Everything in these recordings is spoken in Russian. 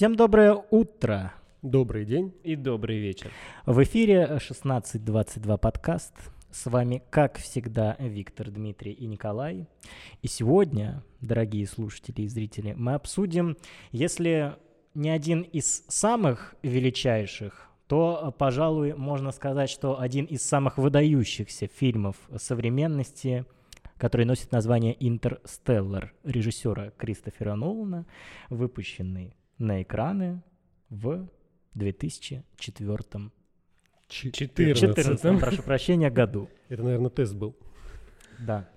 Всем доброе утро. Добрый день. И добрый вечер. В эфире 1622 подкаст. С вами, как всегда, Виктор, Дмитрий и Николай. И сегодня, дорогие слушатели и зрители, мы обсудим, если не один из самых величайших, то, пожалуй, можно сказать, что один из самых выдающихся фильмов современности, который носит название «Интерстеллар» режиссера Кристофера Нолана, выпущенный на экраны в 2004 14. 14, прошу прощения, году. Это, наверное, тест был. Да.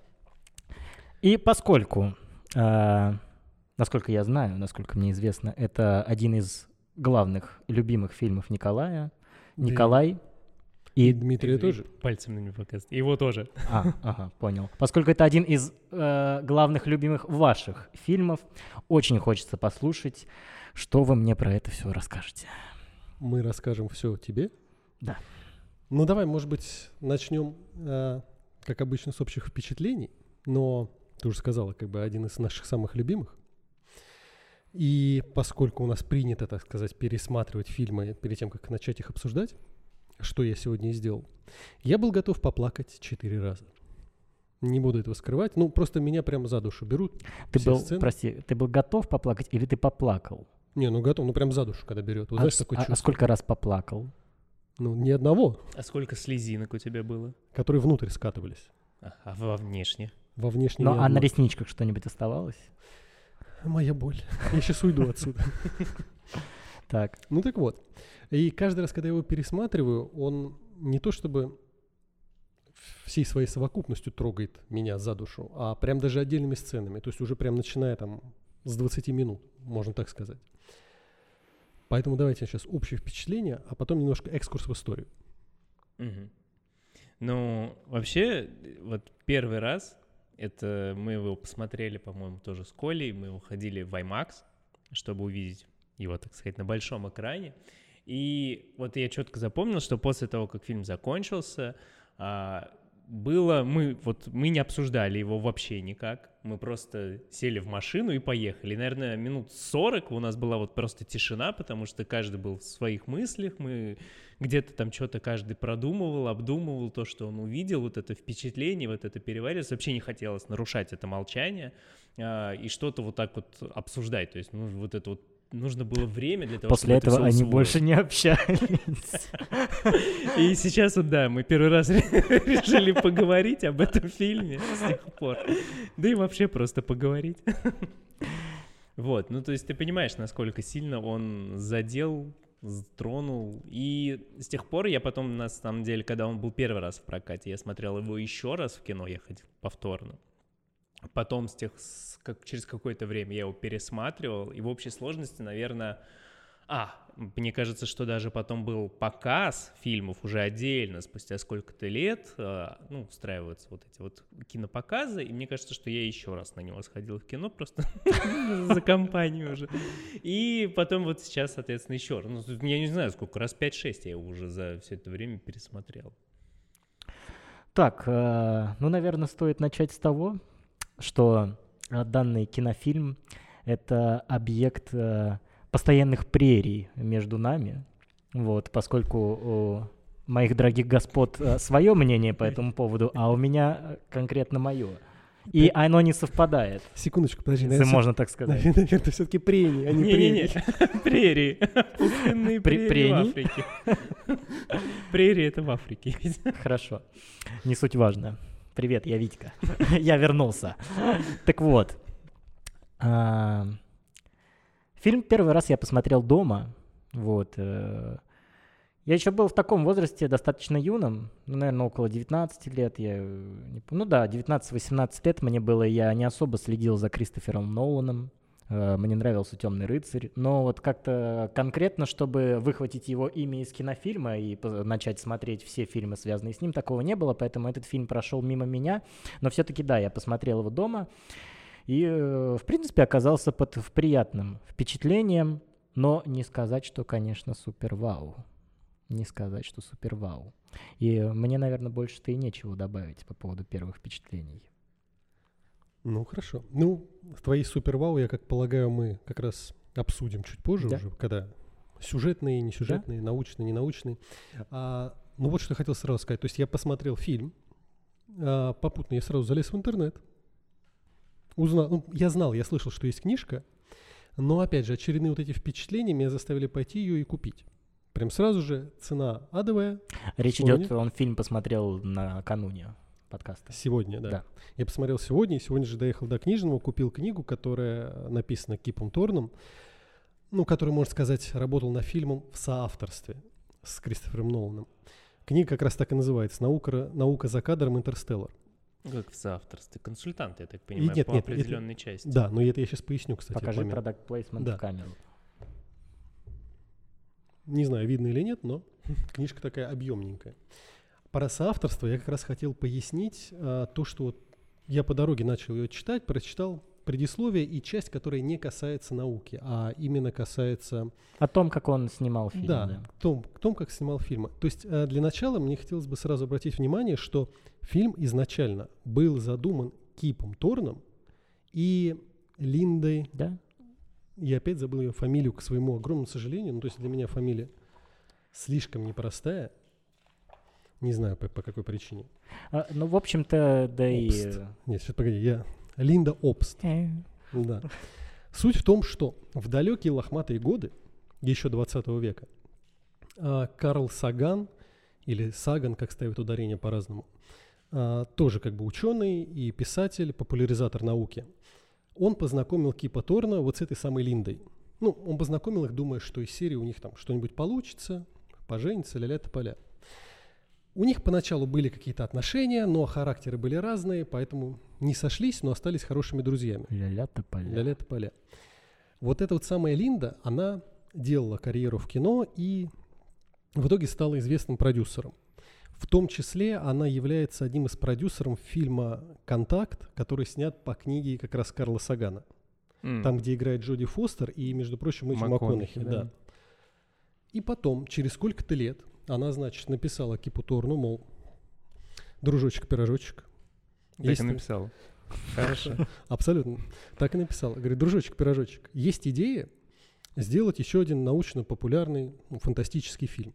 И поскольку, э, насколько я знаю, насколько мне известно, это один из главных любимых фильмов Николая, Да Николай И. Дмитрия тоже. Пальцем на него показывает. Его тоже. А, ага, понял. Поскольку это один из э, главных любимых ваших фильмов, очень хочется послушать, что вы мне про это все расскажете. Мы расскажем все тебе. Да. Ну давай, может быть, начнем, э, как обычно, с общих впечатлений. Но ты уже сказала, как бы один из наших самых любимых. И поскольку у нас принято, так сказать, пересматривать фильмы перед тем, как начать их обсуждать, что я сегодня и сделал, я был готов поплакать четыре раза. Не буду этого скрывать. Ну, просто меня прямо за душу берут. Ты был, сцены. прости, ты был готов поплакать или ты поплакал? Не, ну готов, ну прям за душу, когда берет. Вот а, знаешь, такое а- а сколько раз поплакал? Ну, ни одного, А сколько слезинок у тебя было? которые внутрь скатывались. А, а во внешне? Во внешний Ну, а на ресничках что-нибудь оставалось? Моя боль. Я сейчас уйду отсюда. Так, Ну так вот. И каждый раз, когда я его пересматриваю, он не то чтобы всей своей совокупностью трогает меня за душу, а прям даже отдельными сценами. То есть уже прям начиная там с 20 минут, можно так сказать. Поэтому давайте сейчас общее впечатление, а потом немножко экскурс в историю. Мгм. Ну, вообще, вот первый раз, это мы его посмотрели, по-моему, тоже с Колей, мы уходили в IMAX, чтобы увидеть его, так сказать, на большом экране. И вот я четко запомнил, что после того, как фильм закончился, а, было, мы вот мы не обсуждали его вообще никак, мы просто сели в машину и поехали. Наверное, минут 40 у нас была вот просто тишина, потому что каждый был в своих мыслях, мы где-то там что-то каждый продумывал, обдумывал то, что он увидел, вот это впечатление, вот это переваривалось. Вообще не хотелось нарушать это молчание а, и что-то вот так вот обсуждать. То есть, ну, вот это вот нужно было время для того, после чтобы это этого они больше не общались. И сейчас вот, да, мы первый раз решили поговорить об этом фильме с тех пор. Да и вообще просто поговорить. Вот, ну то есть ты понимаешь, насколько сильно он задел, тронул. И с тех пор я потом, на самом деле, когда он был первый раз в прокате, я смотрел его еще раз в кино, я ходил повторно. Потом с тех, с как, через какое-то время я его пересматривал, и в общей сложности, наверное, а, мне кажется, что даже потом был показ фильмов уже отдельно, спустя сколько-то лет, э, ну, устраиваются вот эти вот кинопоказы, и мне кажется, что я еще раз на него сходил в кино, просто за компанию уже. И потом вот сейчас, соответственно, еще раз. Ну, я не знаю, сколько, раз 5-6 я его уже за все это время пересмотрел. Так, э, ну, наверное, стоит начать с того, что э, данный кинофильм — это объект э, постоянных прерий между нами, вот, поскольку у моих дорогих господ свое мнение по этому поводу, а у меня э, конкретно мое. И оно не совпадает, Секундочку, подожди. если наверное, можно так сказать. Наверное, все-таки прения, а не прерии. прерии. Пустынные Пре- прерии в? Африке. Прерии — это в Африке. Хорошо. Не суть важно. Привет, я Витька. я вернулся. Так вот. а, Фильм первый раз я посмотрел дома. Вот. э, Я еще был в таком возрасте, достаточно юном, ну, наверное, около 19 лет. Я, э, ну да, 19-18 лет мне было, я не особо следил за Кристофером Ноланом. Э, Мне нравился Темный рыцарь, но вот как-то конкретно, чтобы выхватить его имя из кинофильма и начать смотреть все фильмы, связанные с ним, такого не было, поэтому этот фильм прошел мимо меня. Но все-таки, да, я посмотрел его дома и, э, в принципе, оказался под приятным впечатлением, но не сказать, что, конечно, супер-вау. Не сказать, что супер-вау. И мне, наверное, больше-то и нечего добавить по поводу первых впечатлений. Ну, хорошо. Ну, твои супер-вау, я как полагаю, мы как раз обсудим чуть позже Да. уже, когда сюжетные, несюжетные, научные, ненаучные. А, ну вот что я хотел сразу сказать. То есть я посмотрел фильм, а, попутно я сразу залез в интернет, узнал, ну, я знал, я слышал, что есть книжка, но опять же очередные вот эти впечатления меня заставили пойти ее и купить. Прям сразу же цена адовая. Речь Вспомни. идет, он фильм посмотрел накануне подкаста. Сегодня, да. Да. Я посмотрел сегодня, и сегодня же доехал до книжного, купил книгу, которая написана Кипом Торном, ну, который, можно сказать, работал над фильмом в соавторстве с Кристофером Ноланом. Книга как раз так и называется «Наука, наука за кадром Интерстеллар». Как в соавторстве. Консультант, я так понимаю, нет, по нет, это- определенной части. Да, но это я сейчас поясню, кстати. Покажи продакт плейсмент Да. в камеру. Не знаю, видно или нет, но книжка такая объемненькая. Про соавторство я как раз хотел пояснить а, то, что вот я по дороге начал ее читать, прочитал предисловие и часть, которая не касается науки, а именно касается О том, как он снимал фильм. да, да. том, том, как снимал фильмы. То есть э, для начала мне хотелось бы сразу обратить внимание, что фильм изначально был задуман Кипом Торном и Линдой, Да? я опять забыл ее фамилию, к своему огромному сожалению, ну то есть для меня фамилия слишком непростая, не знаю по, по какой причине. А, ну, в общем-то, да и... Обст. Нет, сейчас погоди, я... Линда Обст. Э, Да. Суть в том, что в далекие лохматые годы, еще 20 века, а, Карл Саган, или Саган, как ставят ударение по-разному, а, тоже как бы ученый и писатель, популяризатор науки, он познакомил Кипа Торна вот с этой самой Линдой. Ну, он познакомил их, думая, что из серии у них там что-нибудь получится, поженится, ля-ля поля. У них поначалу были какие-то отношения, но характеры были разные, поэтому не сошлись, но остались хорошими друзьями. Ля-ля тополя. Ля-ля поля. Вот эта вот самая Линда, она делала карьеру в кино и в итоге стала известным продюсером. В том числе она является одним из продюсеров фильма «Контакт», который снят по книге как раз Карла Сагана. М. Там, где играет Джоди Фостер и, между прочим, Мэтью МакКонахи, МакКонахи. да. Да. И потом, через сколько-то лет, она, значит, написала Кипу Торну, мол, дружочек-пирожочек. Так Есть и ты- написал. Хорошо. Абсолютно. Так и написала. Говорит, дружочек-пирожочек, есть идея сделать еще один научно-популярный ну, фантастический фильм.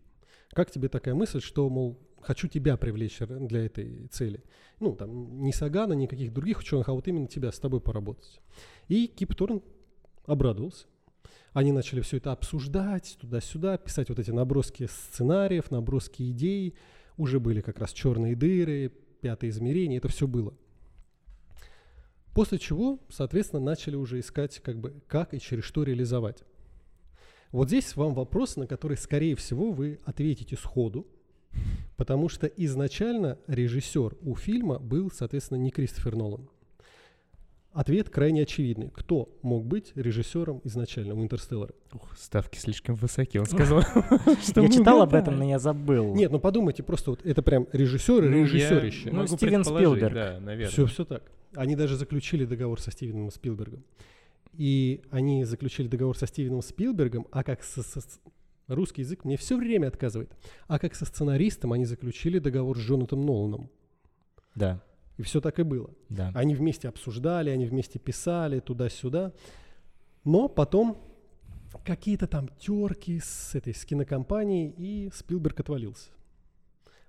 Как тебе такая мысль, что, мол, хочу тебя привлечь для этой цели? Ну, там, не Сагана, никаких других ученых, а вот именно тебя, с тобой поработать. И Кип Торн обрадовался. Они начали все это обсуждать, туда-сюда, писать вот эти наброски сценариев, наброски идей. Уже были как раз черные дыры, пятое измерение, это все было. После чего, соответственно, начали уже искать, как бы, как и через что реализовать. Вот здесь вам вопрос, на который, скорее всего, вы ответите сходу, потому что изначально режиссер у фильма был, соответственно, не Кристофер Нолан. Ответ крайне очевидный. Кто мог быть режиссером изначально у «Интерстеллара»? Ух, ставки слишком высоки. Он сказал, Я читал об этом, но я забыл. Нет, ну подумайте, просто вот это прям режиссер и Ну, режиссерище. Ну, могу Стивен Спилберг. Да, наверное. Все, все так. Они даже заключили договор со Стивеном Спилбергом. И они заключили договор со Стивеном Спилбергом, а как со, со- с- русский язык мне все время отказывает. А как со сценаристом они заключили договор с Джонатаном Ноланом. Да, И все так и было. да. Они вместе обсуждали, они вместе писали туда-сюда. Но потом какие-то там терки с этой с кинокомпанией, и Спилберг отвалился.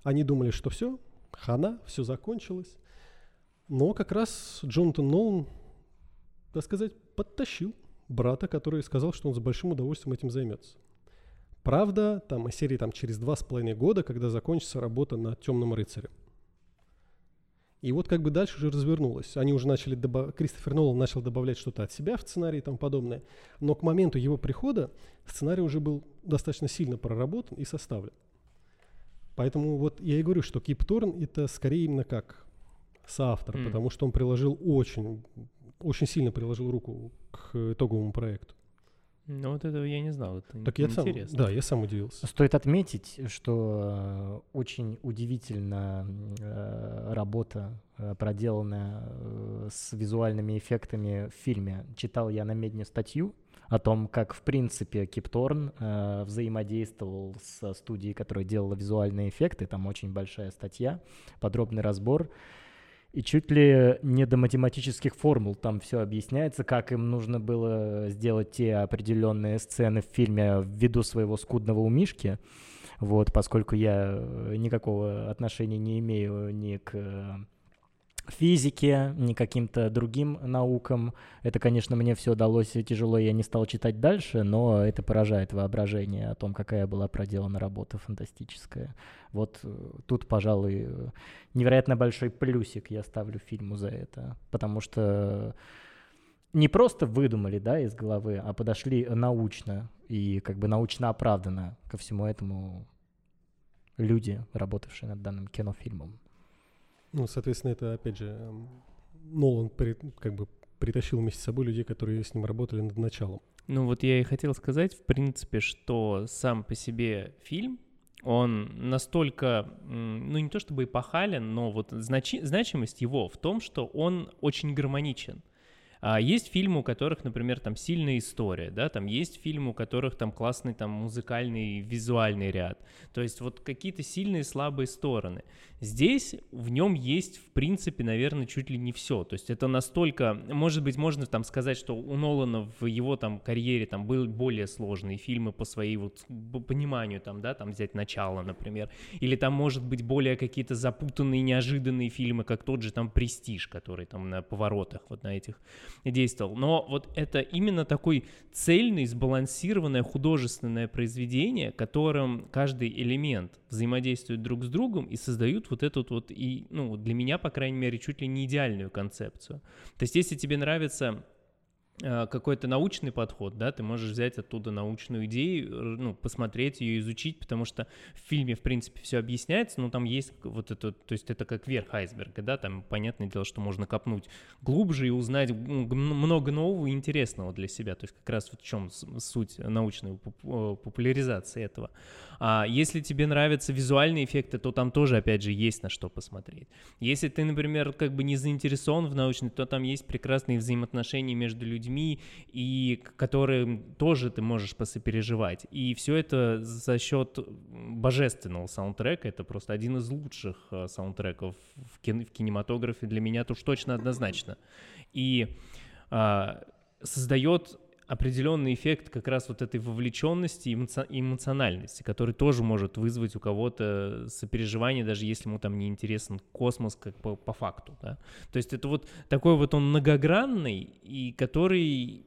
Они думали, что все, хана, все закончилось. Но как раз Джонатан Нолан, так сказать, подтащил брата, который сказал, что он с большим удовольствием этим займется. Правда, там из серии там, через два с половиной года, когда закончится работа над Темным рыцарем. И вот как бы дальше уже развернулось. Они уже начали добав... Кристофер Нолан начал добавлять что-то от себя в сценарий и тому подобное. Но к моменту его прихода сценарий уже был достаточно сильно проработан и составлен. Поэтому вот я и говорю, что Кип Торн это скорее именно как соавтор, М. потому что он приложил очень, очень сильно приложил руку к итоговому проекту. Ну вот этого я не знал. Это Так я сам, да, я сам удивился. Стоит отметить, что э, очень удивительно э, работа, э, проделанная э, с визуальными эффектами в фильме. Читал я на Медне статью о том, как, в принципе, Кип Торн э, взаимодействовал со студией, которая делала визуальные эффекты. Там очень большая статья, подробный разбор. И чуть ли не до математических формул там все объясняется, как им нужно было сделать те определенные сцены в фильме ввиду своего скудного умишки. Вот, поскольку я э, никакого отношения не имею ни к э, физике, ни каким-то другим наукам. Это, конечно, мне все удалось тяжело, я не стал читать дальше, но это поражает воображение о том, какая была проделана работа фантастическая. Вот э, тут, пожалуй, невероятно большой плюсик я ставлю фильму за это, потому что не просто выдумали, да, из головы, а подошли научно и как бы научно оправданно ко всему этому люди, работавшие над данным кинофильмом. Ну, соответственно, это, опять же, эм, Нолан при, как бы притащил вместе с собой людей, которые с ним работали над началом. Ну вот я и хотел сказать, в принципе, что сам по себе фильм, он настолько, ну не то чтобы эпохален, но вот значи, значимость его в том, что он очень гармоничен. А есть фильмы, у которых, например, там сильная история, да, там есть фильмы, у которых там классный там музыкальный, визуальный ряд. То есть вот какие-то сильные, слабые стороны. Здесь в нем есть, в принципе, наверное, чуть ли не все. То есть это настолько, может быть, можно там сказать, что у Нолана в его там карьере там были более сложные фильмы по своей вот пониманию там, да, там взять начало, например. Или там, может быть, более какие-то запутанные, неожиданные фильмы, как тот же там «Престиж», который там на поворотах вот на этих действовал. Но вот это именно такой цельный, сбалансированное художественное произведение, которым каждый элемент взаимодействует друг с другом и создают вот эту вот, и, ну, для меня, по крайней мере, чуть ли не идеальную концепцию. То есть, если тебе нравится какой-то научный подход, да, ты можешь взять оттуда научную идею, ну, посмотреть ее, изучить, потому что в фильме, в принципе, все объясняется, но там есть вот это, то есть это как верх айсберга, да, там понятное дело, что можно копнуть глубже и узнать много нового и интересного для себя, то есть как раз вот в чем суть научной э, популяризации этого. А если тебе нравятся визуальные эффекты, то там тоже, опять же, есть на что посмотреть. Если ты, например, как бы не заинтересован в научной, то там есть прекрасные взаимоотношения между людьми, и которые тоже ты можешь посопереживать. И все это за счет божественного саундтрека. Это просто один из лучших э, саундтреков в, кин- в кинематографе для меня, уж точно однозначно. И а, создает определенный эффект как раз вот этой вовлеченности и эмоциональности, который тоже может вызвать у кого-то сопереживание, даже если ему там не интересен космос как по, по факту. Да? То есть это вот такой вот он многогранный, и который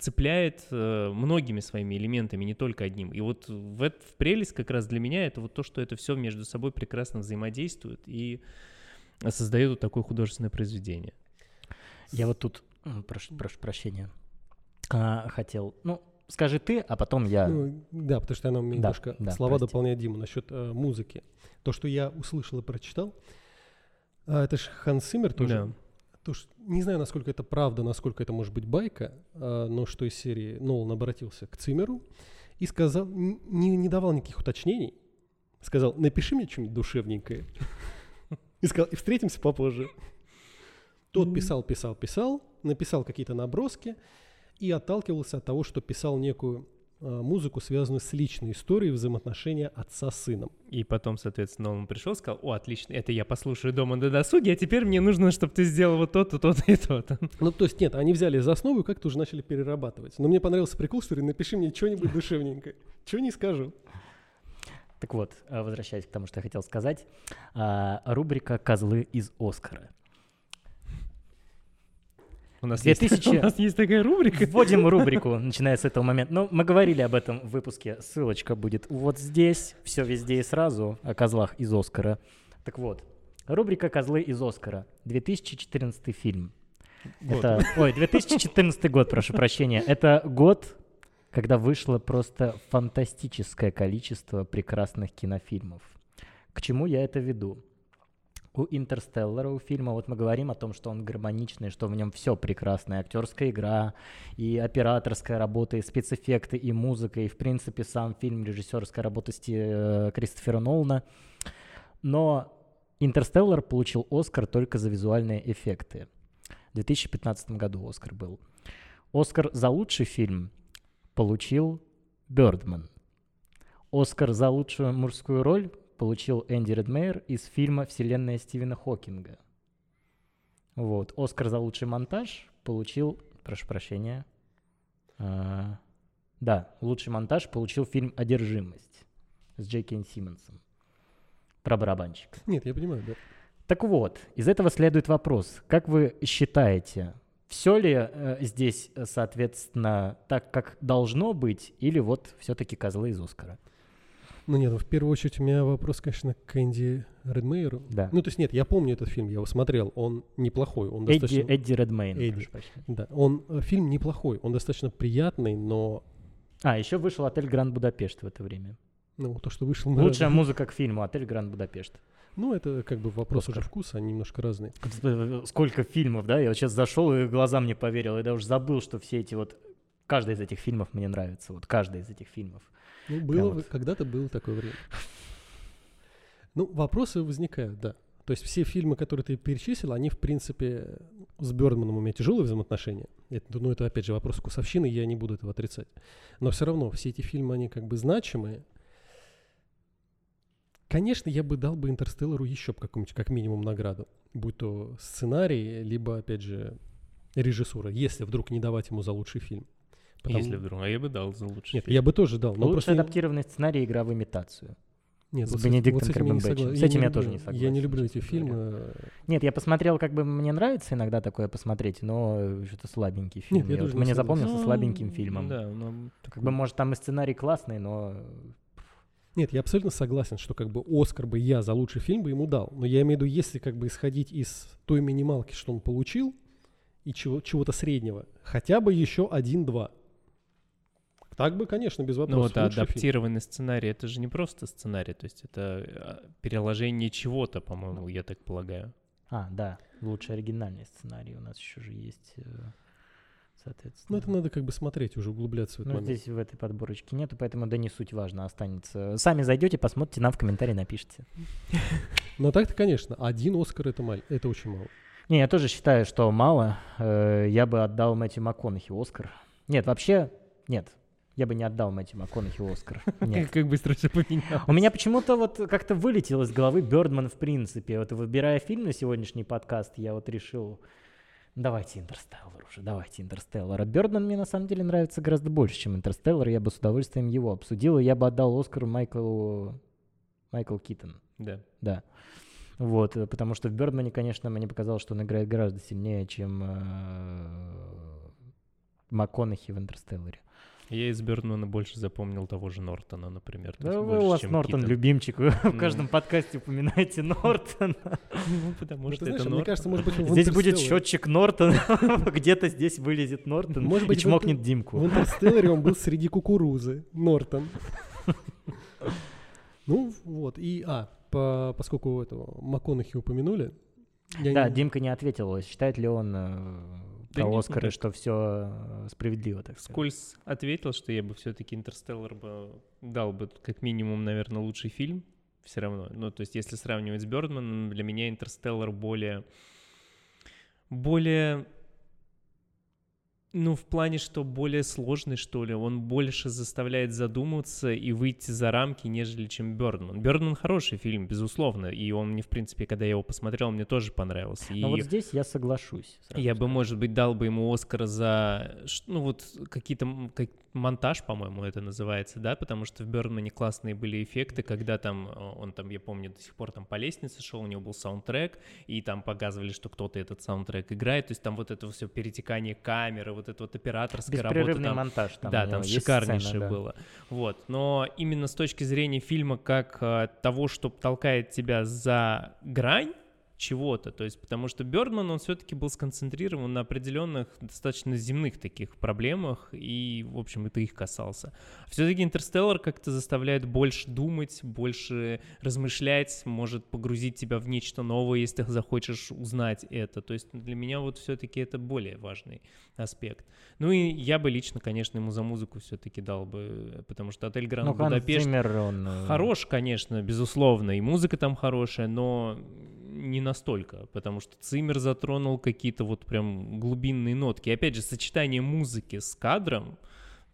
цепляет э, многими своими элементами, не только одним. И вот в, это, в прелесть как раз для меня это вот то, что это все между собой прекрасно взаимодействует и создает вот такое художественное произведение. Я вот тут, прошу, прошу прощения, а, хотел. Ну, скажи ты, а потом я. Ну, да, потому что она да, немножко да, слова прости. дополняет Диму насчет э, музыки. То, что я услышал и прочитал, э, это же Ханс Симмер тоже. Да. То, что, не знаю, насколько это правда, насколько это может быть байка, э, но что из серии Нолан обратился к Циммеру и сказал, не, не давал никаких уточнений, сказал, напиши мне что-нибудь душевненькое. И сказал, и встретимся попозже. Тот писал, писал, писал, написал какие-то наброски, и отталкивался от того, что писал некую э, музыку, связанную с личной историей взаимоотношения отца с сыном. И потом, соответственно, он пришел и сказал, о, отлично, это я послушаю дома до досуги, а теперь мне нужно, чтобы ты сделал вот то-то, то-то и то-то. Ну, то есть нет, они взяли за основу и как-то уже начали перерабатывать. Но мне понравился прикол, что напиши мне что-нибудь душевненькое. Чего не скажу. Так вот, э, возвращаясь к тому, что я хотел сказать, а, рубрика «Козлы из Оскара». У нас, 2000... есть, у нас есть такая рубрика. Вводим рубрику, начиная с этого момента. Но мы говорили об этом в выпуске. Ссылочка будет вот здесь. Все везде и сразу о козлах из Оскара. Так вот, рубрика «Козлы из Оскара». 2014 фильм. Год. Это, ой, 2014 год, прошу прощения. Это год, когда вышло просто фантастическое количество прекрасных кинофильмов. К чему я это веду? У Интерстеллара, у фильма, вот мы говорим о том, что он гармоничный, что в нем все прекрасно, и актерская игра, и операторская работа, и спецэффекты, и музыка, и, в принципе, сам фильм, режиссерская работа Сти... Э, Кристофера Нолана. Но Интерстеллар получил Оскар только за визуальные эффекты. В 2015 году Оскар был. Оскар за лучший фильм получил Бёрдман. Оскар за лучшую мужскую роль получил Энди Редмейер из фильма «Вселенная Стивена Хокинга». Вот. Оскар за лучший монтаж получил, прошу прощения, а, да, лучший монтаж получил фильм «Одержимость» с Джейки Симмонсом про барабанщика. Нет, я понимаю, да. Так вот, из этого следует вопрос. Как вы считаете, все ли э, здесь, э, соответственно, так, как должно быть, или вот все-таки козлы из Оскара? Ну нет, ну, в первую очередь у меня вопрос, конечно, к Энди Редмейеру. Да. Ну то есть нет, я помню этот фильм, я его смотрел, он неплохой, он Эдди, достаточно... Эдди Редмейн. Эдди. Да, он э, фильм неплохой, он достаточно приятный, но А, еще вышел «Отель Гранд Будапешт» в это время. ну то, что вышел на Лучшая музыка к фильму «Отель Гранд Будапешт». Ну это как бы вопрос Оскар. уже вкуса, они немножко разные. Сколько фильмов, да? Я вот сейчас зашел и глазам не поверил. Я даже забыл, что все эти вот... Каждый из этих фильмов мне нравится. Вот каждый из этих фильмов. Ну было, вот. когда-то было такое время. Ну вопросы возникают, да. То есть все фильмы, которые ты перечислил, они в принципе с Бёрдманом у меня тяжелые взаимоотношения. Это, ну это опять же вопрос вкусовщины, я не буду этого отрицать. Но все равно все эти фильмы, они как бы значимые. Конечно, я бы дал бы Интерстеллару еще какую-нибудь, как минимум, награду. Будь то сценарий, либо, опять же, режиссура, если вдруг не давать ему за лучший фильм. Потому- Если вдруг. А я бы дал за лучший Нет, фильм. я бы тоже дал. Но Лучший просто адаптированный сценарий «Игра в имитацию». Нет, с вот Бенедиктом вот с этим я не согласен. С этим я люблю- тоже не Я не согласен, люблю эти фильмы. Нет, я посмотрел, как бы мне нравится иногда такое посмотреть, но что-то слабенький фильм. Нет, я вот тоже не мне согласен. запомнился Ну, слабеньким фильмом. Да, ну, Как бы, может, там и сценарий классный, но... Нет, я абсолютно согласен, что как бы Оскар бы я за лучший фильм бы ему дал. Но я имею в виду, если как бы исходить из той минималки, что он получил, и чего, чего-то среднего, хотя бы еще один-два. Так бы, конечно, без Ну вопросов. вот лучший фильм. адаптированный сценарий, это же не просто сценарий, то есть это а, переложение чего-то, по-моему, я так полагаю. А, да, лучший оригинальный сценарий у нас еще же есть, э, соответственно. Ну, это надо как бы смотреть, уже углубляться в этот Ну, момент. здесь в этой подборочке нету, поэтому да не суть важно, останется. Сами зайдете, посмотрите, нам в комментарии напишите. Но так-то, конечно, один Оскар это, мал- это очень мало. Не, я тоже считаю, что мало. Э, Я бы отдал Мэтью МакКонахи Оскар. Нет, вообще, нет. Я бы не отдал Мэтью МакКонахи Оскар. Нет. Как быстро все поменялось. У меня почему-то вот как-то вылетел из головы Бёрдман в принципе. Вот выбирая фильм на сегодняшний подкаст, я вот решил, давайте Интерстеллар уже, давайте Интерстеллар. А Бёрдман мне на самом деле нравится гораздо больше, чем Интерстеллар. Я бы с удовольствием его обсудил, и я бы отдал Оскар Майклу... Майкл Китон. Да. Да. Вот, э, потому что в Бёрдмане, конечно, мне показалось, что он играет гораздо сильнее, чем э, МакКонахи в Интерстелларе. Я из Бёрдмана больше запомнил того же Нортона, например. Да есть вы, у вас Нортон Китон. любимчик, вы в каждом подкасте упоминаете Нортона. Ну, потому Ну, что это мне Нортон. кажется, может быть, Здесь будет счетчик Нортона, где-то здесь вылезет Нортон Может и быть, в чмокнет Димку. В Интерстелларе он был среди кукурузы. Нортон. Ну, вот. И, а, по- поскольку этого МакКонахи упомянули, я Да, не- Димка не ответил, считает ли он э, Да про Оскары, никак. что все справедливо, так сказать. Скольз ответил, что я бы все-таки Интерстеллар бы дал бы как минимум, наверное, лучший фильм все равно. Ну, то есть, если сравнивать с Бёрдманом, для меня Интерстеллар более... Более... Ну, в плане, что более сложный, что ли. Он больше заставляет задуматься и выйти за рамки, нежели чем Бёрдман. Бёрдман хороший фильм, безусловно. И он мне, в принципе, когда я его посмотрел, мне тоже понравился. И... Вот здесь я соглашусь. Я бы, скажу. может быть, дал бы ему Оскар за, ну вот какие-то как- монтаж, по-моему, это называется, да, потому что в Бёрдмане классные были эффекты, когда там э, он там, я помню, до сих пор там по лестнице шел, у него был саундтрек, и там показывали, что кто-то этот саундтрек играет, то есть там вот это все перетекание камеры, вот вот операторская работа. Беспрерывный там, монтаж там. да, там шикарнейшее сцена, да. было. Вот. Но именно с точки зрения фильма как э, того, что толкает тебя за грань чего-то, то есть потому что Бёрдман, он все-таки был сконцентрирован на определенных достаточно земных таких проблемах, и, в общем, это их касался. Все-таки Интерстеллар как-то заставляет больше думать, больше размышлять, может погрузить тебя в нечто новое, если ты захочешь узнать это. То есть для меня вот все-таки это более важный аспект. Ну и я бы лично, конечно, ему за музыку все-таки дал бы, потому что отель Гранд Ну, Будапешт Циммер, он... э, хорош, конечно, безусловно, и музыка там хорошая, но не настолько, потому что Циммер затронул какие-то вот прям глубинные нотки. И опять же, сочетание музыки с кадром,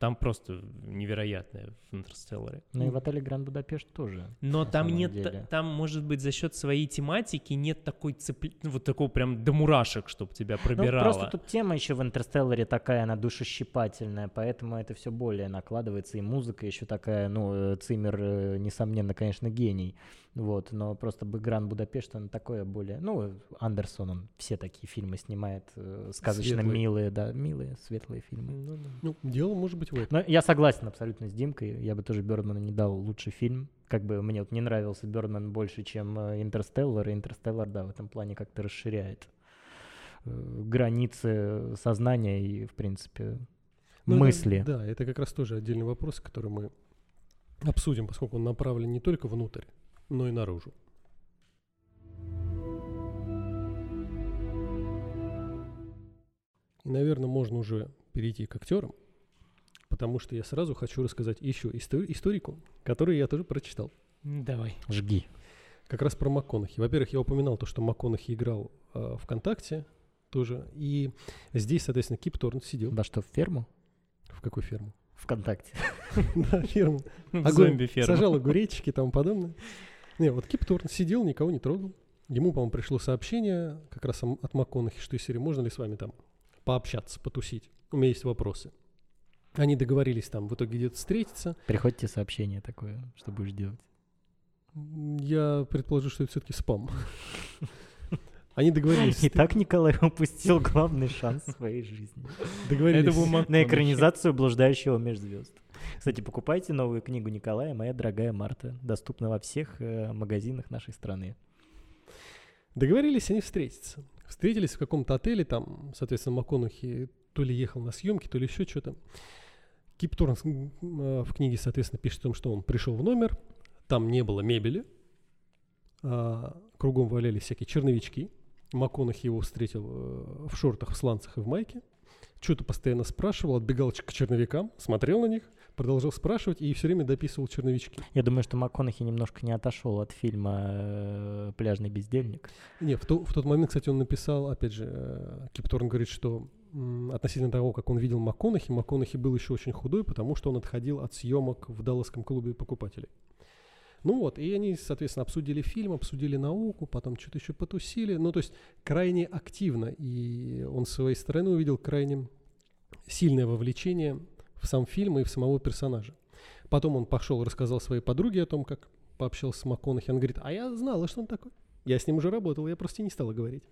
там просто невероятное в «Интерстелларе». Ну и в отеле Гранд Будапешт тоже. Но там нет, деле. там, может быть, за счет своей тематики нет такой цепли... ну, вот такого прям до мурашек, чтобы тебя Ну, пробирало. просто тут тема еще в «Интерстелларе» такая, она душещипательная, поэтому это все более накладывается, и музыка еще такая, ну, э, Циммер, э, несомненно, конечно, гений, вот, но просто «Гранд Будапешт», он такое более, ну, Андерсон, он все такие фильмы снимает, э, сказочно Светлые. милые, да, милые, светлые фильмы. Ну да. Ну, дело может быть в этом. Но я согласен абсолютно с Димкой. Я бы тоже Бёрдману не дал лучший фильм. Как бы мне вот не нравился Бёрдман больше, чем э, Интерстеллар. И Интерстеллар, да, в этом плане как-то расширяет э, границы сознания и, в принципе, Ну, это- мысли. да, это как раз тоже отдельный вопрос, который мы обсудим, поскольку он направлен не только внутрь, но и наружу. И, наверное, можно уже перейти к актерам, потому что я сразу хочу рассказать еще исто- историку, которую я тоже прочитал. Давай. Жги. Как раз про МакКонахи. Во-первых, я упоминал то, что МакКонахи играл э, ВКонтакте тоже. И здесь, соответственно, Кип Торн сидел. Да что, в ферму? В какую ферму? ВКонтакте. Да, ферму. Огонь зомби-ферма. Сажал огуречки и тому подобное. Не, вот Кип Торн сидел, никого не трогал. Ему, по-моему, пришло сообщение как раз от МакКонахи, что из серии можно ли с вами там пообщаться, потусить. У меня есть вопросы. Они договорились там в итоге где-то встретиться. Приходит тебе сообщение такое, что будешь делать. Я предположу, что это все-таки спам. Они договорились. И так Николай упустил главный шанс в своей жизни. договорились. На экранизацию «Блуждающего межзвезд». Кстати, покупайте новую книгу Николая «Моя дорогая Марта». Доступна во всех э, магазинах нашей страны. Договорились они встретиться. Встретились в каком-то отеле, там, соответственно, МакКонахи то ли ехал на съемки, то ли еще что-то. Кип Торн с- м, э, в книге, соответственно, пишет о том, что он пришел в номер, там не было мебели, а, кругом валялись всякие черновички. МакКонахи его встретил э, в шортах, в сланцах и в майке. Что-то постоянно спрашивал, отбегал к черновикам, смотрел на них, продолжал спрашивать и все время дописывал черновички. Я думаю, что МакКонахи немножко не отошел от фильма э, «Пляжный бездельник». Не, в, то- в тот момент, кстати, он написал, опять же, э, Кип Торн говорит, что относительно того, как он видел МакКонахи, МакКонахи был еще очень худой, потому что он отходил от съемок в Далласском клубе покупателей. Ну вот, и они, соответственно, обсудили фильм, обсудили науку, потом что-то еще потусили. Ну, то есть крайне активно. И он с своей стороны увидел крайне сильное вовлечение в сам фильм и в самого персонажа. Потом он пошел, рассказал своей подруге о том, как пообщался с МакКонахи. Она говорит, а я знала, что он такой. Я с ним уже работал, я просто не стала говорить.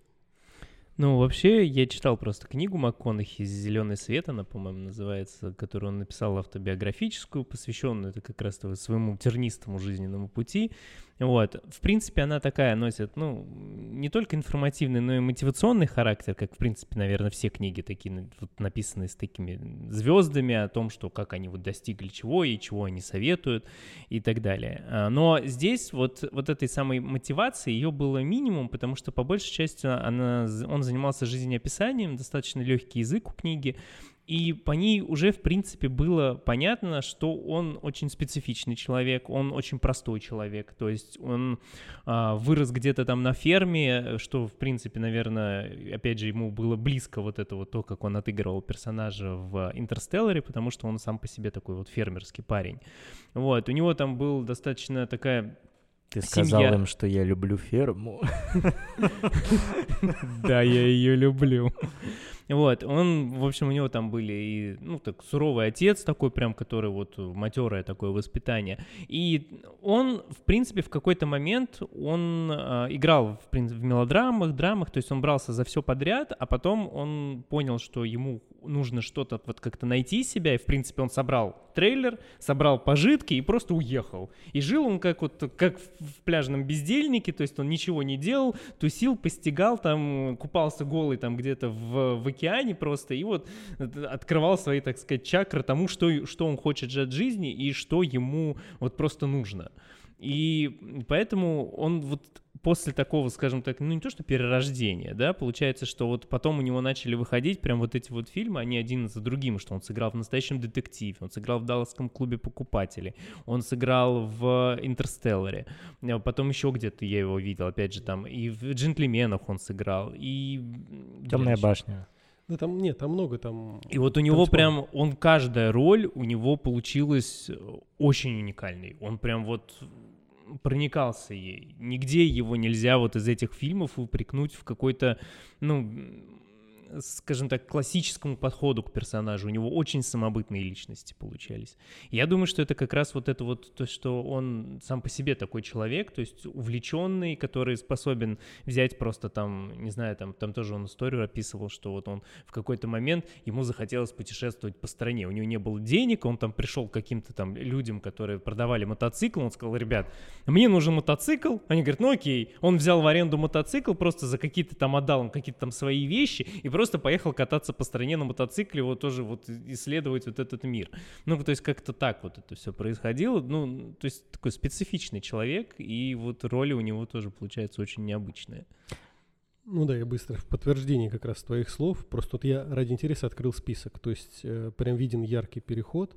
Ну, вообще, я читал просто книгу МакКонахи «Зеленый свет», она, по-моему, называется, которую он написал автобиографическую, посвященную это как раз своему тернистому жизненному пути. Вот. В принципе, она такая носит, ну, не только информативный, но и мотивационный характер, как, в принципе, наверное, все книги такие, ну, вот, написанные с такими звездами о том, что как они вот достигли чего и чего они советуют и так далее. А, Но здесь вот, вот этой самой мотивации ее было минимум, потому что по большей части она, он занимался жизнеописанием, достаточно легкий язык у книги, и по ней уже, в принципе, было понятно, что он очень специфичный человек, он очень простой человек. То есть он а, вырос где-то там на ферме, что, в принципе, наверное, опять же, ему было близко вот это вот то, как он отыгрывал персонажа в «Интерстелларе», потому что он сам по себе такой вот фермерский парень. Вот, у него там был достаточно такая Ты Семья. сказал им, что я люблю ферму. Да, я ее люблю. Вот, он, в общем, у него там были и, ну, так, суровый отец такой прям, который вот матерое такое воспитание. И он, в принципе, в какой-то момент, он а, играл, в, принципе, в мелодрамах, драмах, то есть он брался за все подряд, а потом он понял, что ему нужно что-то вот как-то найти себя, и, в принципе, он собрал трейлер, собрал пожитки и просто уехал. И жил он как вот, как в пляжном бездельнике, то есть он ничего не делал, тусил, постигал, там, купался голый там где-то в, в океане просто, и вот э, открывал свои, так сказать, чакры тому, что, что он хочет же от жизни и что ему вот просто нужно. И поэтому он вот после такого, скажем так, ну не то что перерождения, да, получается, что вот потом у него начали выходить прям вот эти вот фильмы, они один за другим, что он сыграл в «Настоящем детективе», он сыграл в «Далласском клубе покупателей», он сыграл в «Интерстелларе», а потом еще где-то я его видел, опять же, там, и в «Джентльменах» он сыграл, и... Темная башня. Да там нет, там много там. И вот у него Танцпол. прям, он каждая роль у него получилась э, очень уникальной. Он прям вот проникался ей. Нигде его нельзя вот из этих фильмов упрекнуть в какой-то, ну, скажем так, классическому подходу к персонажу. У него очень самобытные личности получались. Я думаю, что это как раз вот это вот то, что он сам по себе такой человек, то есть увлеченный, который способен взять просто там, не знаю, там, там тоже он историю описывал, что вот он в какой-то момент ему захотелось путешествовать по стране. У него не было денег, он там пришел к каким-то там людям, которые продавали мотоцикл, он сказал, ребят, мне нужен мотоцикл. Они говорят, ну окей. Он взял в аренду мотоцикл, просто за какие-то там отдал им какие-то там свои вещи и просто поехал кататься по стране на мотоцикле, вот тоже вот исследовать вот этот мир. Ну, то есть как-то так вот это все происходило. Ну, то есть такой специфичный человек, и вот роли у него тоже получается очень необычные. Ну да, я быстро в подтверждение как раз твоих слов. Просто вот я ради интереса открыл список. То есть э, прям виден яркий переход.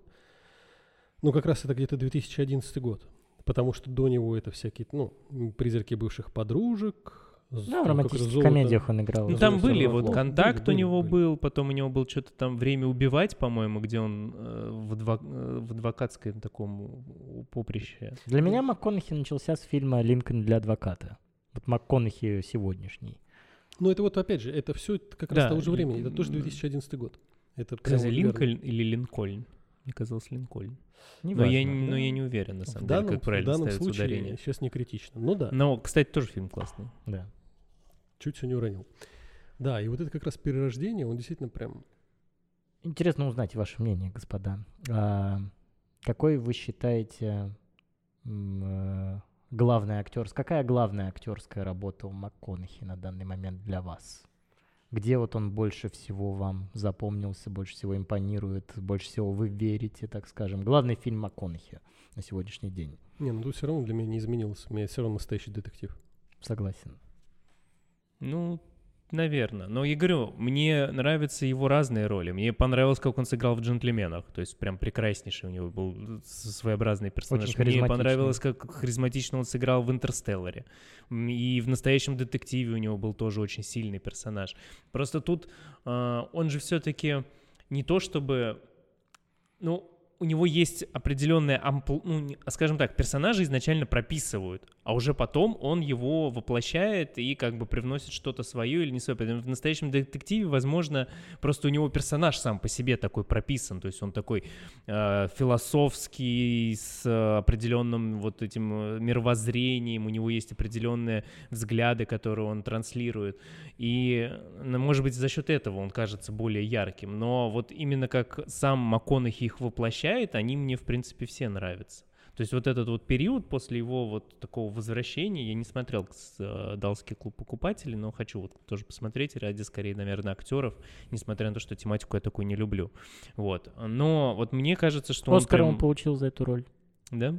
Ну как раз это где-то 2011 год. Потому что до него это всякие, ну, призраки бывших подружек. Да, в романтических комедиях он играл. Ну, там были, вот Были, контакт были, у него были. был, потом у него был что-то там «Время убивать», по-моему, где он э, в, адво- э, в адвокатском таком поприще. Для меня МакКонахи начался с фильма «Линкольн для адвоката». Вот МакКонахи сегодняшний. Ну это вот опять же, это все как Да. раз того же времени. Это тоже 2011 год. Это Кстати. Линкольн или Линкольн? Мне казалось Линкольн. Не Но я, важно. не- но я не уверен, на В самом данном, деле, как в правильно данном ставится случае ударение. сейчас не критично. Ну да, Но, кстати, тоже фильм классный. Да. Чуть все не уронил. Да, и вот это как раз перерождение, он действительно прям... Интересно узнать ваше мнение, господа. А, какой вы считаете э, главная актерская, какая главная актерская работа у МакКонахи на данный момент для вас? Где вот он больше всего вам запомнился, больше всего импонирует, больше всего вы верите, так скажем? Главный фильм МакКонахи на сегодняшний день. Не, ну тут все равно для меня не изменилось. У меня все равно настоящий детектив. Согласен. Ну, наверное. Но я говорю, мне нравятся его разные роли. Мне понравилось, как он сыграл в «Джентльменах». То есть прям прекраснейший у него был своеобразный персонаж. Очень мне понравилось, как харизматично он сыграл в «Интерстелларе». И в «Настоящем детективе» у него был тоже очень сильный персонаж. Просто тут а, он же все-таки не то чтобы... Ну, у него есть определенная ампл... ну, скажем так, персонажи изначально прописывают, а уже потом он его воплощает и как бы привносит что-то свое или не свое. Поэтому в настоящем детективе, возможно, просто у него персонаж сам по себе такой прописан, то есть он такой э, философский, с определенным вот этим э, мировоззрением, у него есть определенные взгляды, которые он транслирует. И, ну, может быть, за счет этого он кажется более ярким. Но вот именно как сам МакКонахи их воплощает, они мне, в принципе, все нравятся. То есть вот этот вот период после его вот такого возвращения, я не смотрел э, «Далласский клуб покупателей», но хочу вот тоже посмотреть ради, скорее, наверное, актеров, несмотря на то, что тематику я такую не люблю. Вот. Но вот мне кажется, что Оскар он он прям... получил за эту роль. Да?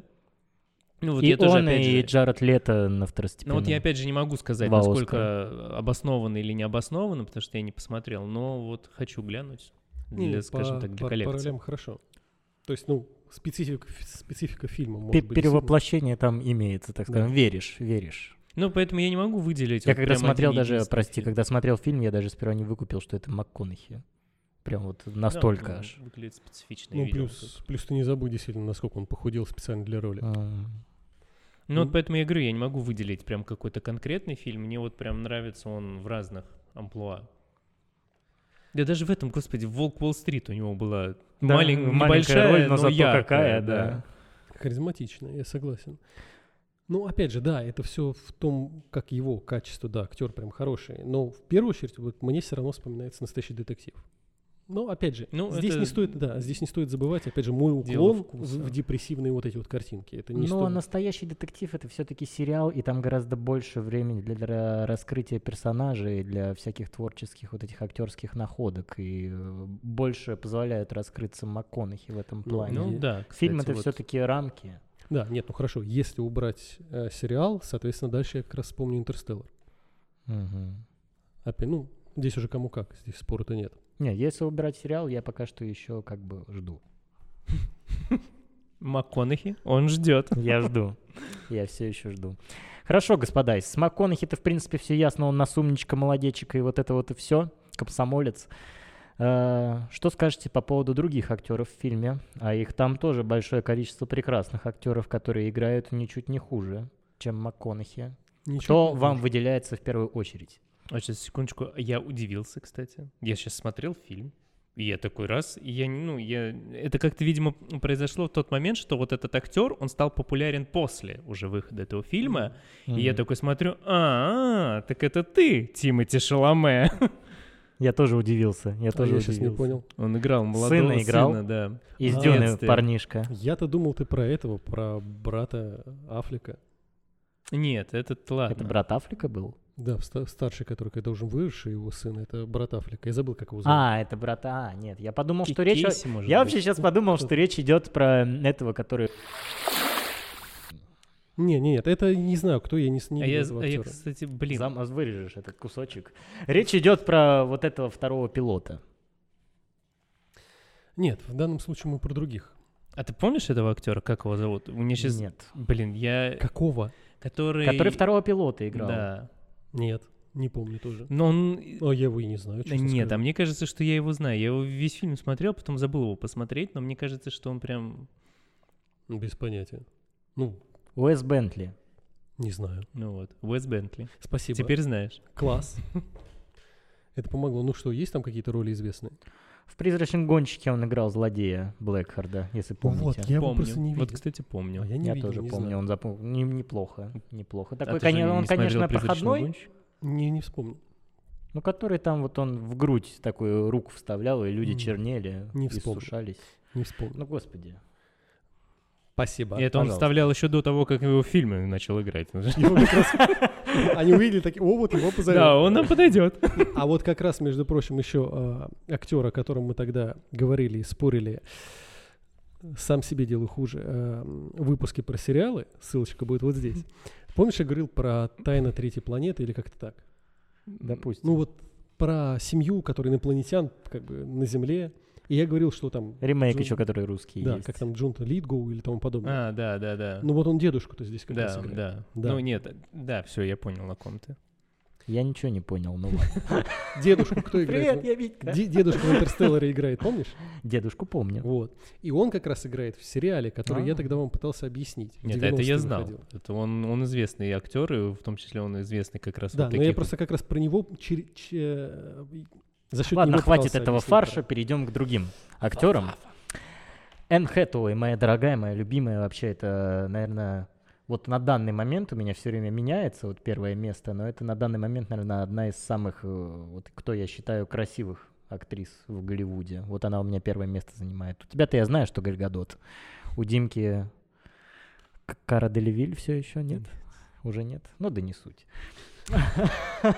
Ну вот и я тоже он, опять и же... Джаред Лето на Ну второстепенном. вот я опять же не могу сказать, Два насколько обоснованно или не обоснованно, потому что я не посмотрел, но вот хочу глянуть для, Не, скажем по- так, для по коллекции. параллелям хорошо. То есть, ну, специфика, специфика фильма может быть... Перевоплощение там имеется, так Да. скажем. Веришь, веришь. Ну, поэтому я не могу выделить. Я вот когда смотрел даже, прости, фильм. когда смотрел фильм, я даже сперва не выкупил, что это МакКонахи. Прям вот Да, настолько ну, аж. Выглядит специфично. Ну, плюс, плюс ты не забудь действительно, насколько он похудел специально для роли. М. Ну, вот Ну. поэтому я говорю, я не могу выделить прям какой-то конкретный фильм. Мне вот прям нравится он в разных амплуа. Да даже в этом, господи, «Волк Уолл-стрит» у него была Да, малень- маленькая роль, но зато яркая, какая, да. Харизматично, я согласен. Ну, опять же, да, это все в том, как его качество, да, актер прям хороший. Но в первую очередь, вот мне все равно вспоминается настоящий детектив. Но опять же, Ну, здесь это не стоит, да, здесь не стоит забывать, опять же, мой уклон в, в депрессивные вот эти вот картинки. Это не Но стоит. настоящий детектив это все-таки сериал, и там гораздо больше времени для, для раскрытия персонажей, для всяких творческих вот этих актерских находок, и э, больше позволяют раскрыться МакКонахи в этом Ну, плане. Ну да, Фильм кстати, это вот. все-таки рамки. Да, нет, ну хорошо, если убрать э, сериал, соответственно, дальше я как раз вспомню «Интерстеллар». Мгм. Опять, ну, здесь уже кому как, здесь спора-то нет. Не, если убирать сериал, я пока что еще как бы жду. МакКонахи, он ждет. Я жду. Я все еще жду. Хорошо, господа, с МакКонахи-то, в принципе, все ясно. Он нас умничка, молодечек, и вот это вот и все. Комсомолец. Э, Что скажете по поводу других актеров в фильме? А их там тоже большое количество прекрасных актеров, которые играют ничуть не хуже, чем МакКонахи. Ничего Кто вам выделяется в первую очередь? А сейчас, секундочку, я удивился, кстати. Я сейчас смотрел фильм, и я такой раз, и я, ну, я... Это как-то, видимо, произошло в тот момент, что вот этот актер, он стал популярен после уже выхода этого фильма, и я такой смотрю, а, так это ты, Тимати Шаломе. Я тоже удивился. Я А тоже я сейчас не удивился. понял. Он играл молодого Сына играл? сына, да. Из А. Дюны парнишка. Я-то думал, ты про этого, про брата Афлика. Нет, этот, ладно. Это брат Африка был? Да, ста- старший, который когда уже выросший, его сын, это брат Афлика. Я забыл, как его зовут. А, это брат... А, нет, я подумал, что речь... о- Кейси, может Я быть. вообще сейчас подумал, что речь идет про этого, который... Не, не, нет, это не знаю, кто, я не, с- не А я, а я, кстати, блин, Зам- а Вырежешь этот кусочек. Речь идет про вот этого второго пилота. Нет, в данном случае мы про других. а ты помнишь этого актера, как его зовут? У меня сейчас, Нет. блин, я, Какого? который... Который второго пилота играл. Да. Нет, не помню тоже. Но он... О, я его и не знаю, честно Нет, а скажу. мне кажется, что я его знаю. Я его весь фильм смотрел, потом забыл его посмотреть, но мне кажется, что он прям, Без понятия. Ну, Уэс Бентли. не знаю. ну вот, Уэс Бентли. Спасибо. Теперь знаешь. Класс. Это помогло. Ну что, есть там какие-то роли известные? В «Призрачном гонщике» он играл злодея Блэкхарда, если помните. Вот, я помню. просто не видел. Вот, кстати, помню. А я не Я видел, тоже не помню, знаю. он запомнил. Не- неплохо, неплохо. А Такой, ты же коне- не он, конечно, «Призрачного проходной, гонщика»? Не, не вспомнил. ну, который там вот он в грудь такую руку вставлял, и люди М, чернели, не и вспомнил. сушались. Не вспомнил. Ну, господи. Спасибо. И это он пожалуйста. вставлял еще до того, как его в фильмы начал играть. Они увидели такие, о, вот его позовем. Да, он нам подойдет. А вот как раз, между прочим, еще актер, о котором мы тогда говорили и спорили, сам себе делаю хуже, э, выпуски про сериалы, ссылочка будет вот здесь. Помнишь, я говорил про «Тайна третьей планеты» или как-то так? Допустим. Ну вот про семью, которая инопланетян как бы на Земле. И я говорил, что там, Ремейк Джон- еще, который русский да, есть. как там Джон Литгоу или тому подобное. А, да, да, да. Ну вот он дедушку-то здесь как раз Да, играет. да. Да. Ну нет, да, все, я понял, о ком ты. Я ничего не понял, ну ладно. Дедушку кто играет? Привет, я Витька. Де- Дедушка в «Интерстелларе» играет, помнишь? Дедушку помню. Вот. И он как раз играет в сериале, который я А. тогда вам пытался объяснить. Нет, это 90-е я знал. Это он, он известный актер, и в том числе он известный как раз Да, но я просто как раз про него за счет Ладно, хватит этого фарша, перейдем к другим актерам. Энн Хэтэуэй, моя дорогая, моя любимая, вообще это, наверное, вот на данный момент у меня все время меняется вот первое место, но это на данный момент, наверное, одна из самых, э, вот кто я считаю красивых актрис в Голливуде. Вот она у меня первое место занимает. У тебя-то я знаю, что Галь Гадот. У Димки Кара Делевиль все еще нет? Уже нет? Ну да не суть.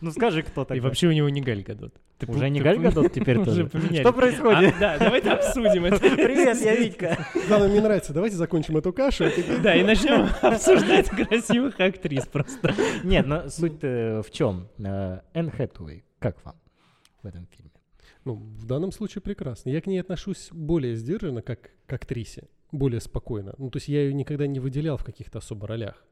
Ну скажи, кто И такой. вообще у него не Галь Гадот. Ты Уже не Галь Гадот теперь тоже? Что происходит? А, да, давайте обсудим это. Привет, я Витька. Главное, мне нравится. Давайте закончим эту кашу. а Да, и начнем обсуждать красивых актрис просто. Нет, но суть в чем? Энн Хэтэуэй, как вам в этом фильме? Ну, в данном случае прекрасно. Я к ней отношусь более сдержанно, как к актрисе. Более спокойно. Ну, то есть я ее никогда не выделял в каких-то особо ролях.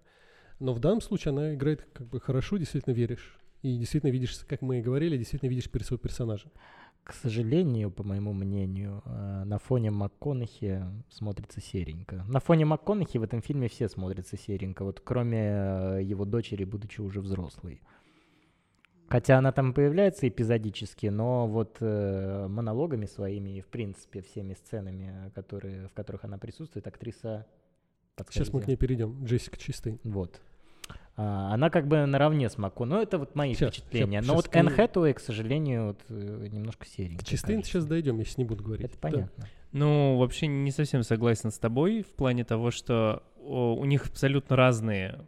Но в данном случае она играет как бы хорошо, действительно веришь. И действительно видишь, как мы и говорили, действительно видишь своего персонажа. К сожалению, по моему мнению, э, на фоне МакКонахи смотрится серенько. На фоне МакКонахи в этом фильме все смотрятся серенько, вот кроме э, его дочери, будучи уже взрослой. Хотя она там появляется эпизодически, но вот э, монологами своими и, в принципе, всеми сценами, которые, в которых она присутствует, актриса... Сейчас мы подскажите. к ней перейдем. Джессика Чистый. Вот. А, она как бы наравне с Мако. Ну, это вот мои Щас, впечатления. щас, Но щас вот к Энн Хэтэуэй, к сожалению, вот, э, немножко серенькая. К Чистым сейчас дойдем, если не буду говорить. Это Да. понятно. Ну, вообще не совсем согласен с тобой в плане того, что у них абсолютно разные,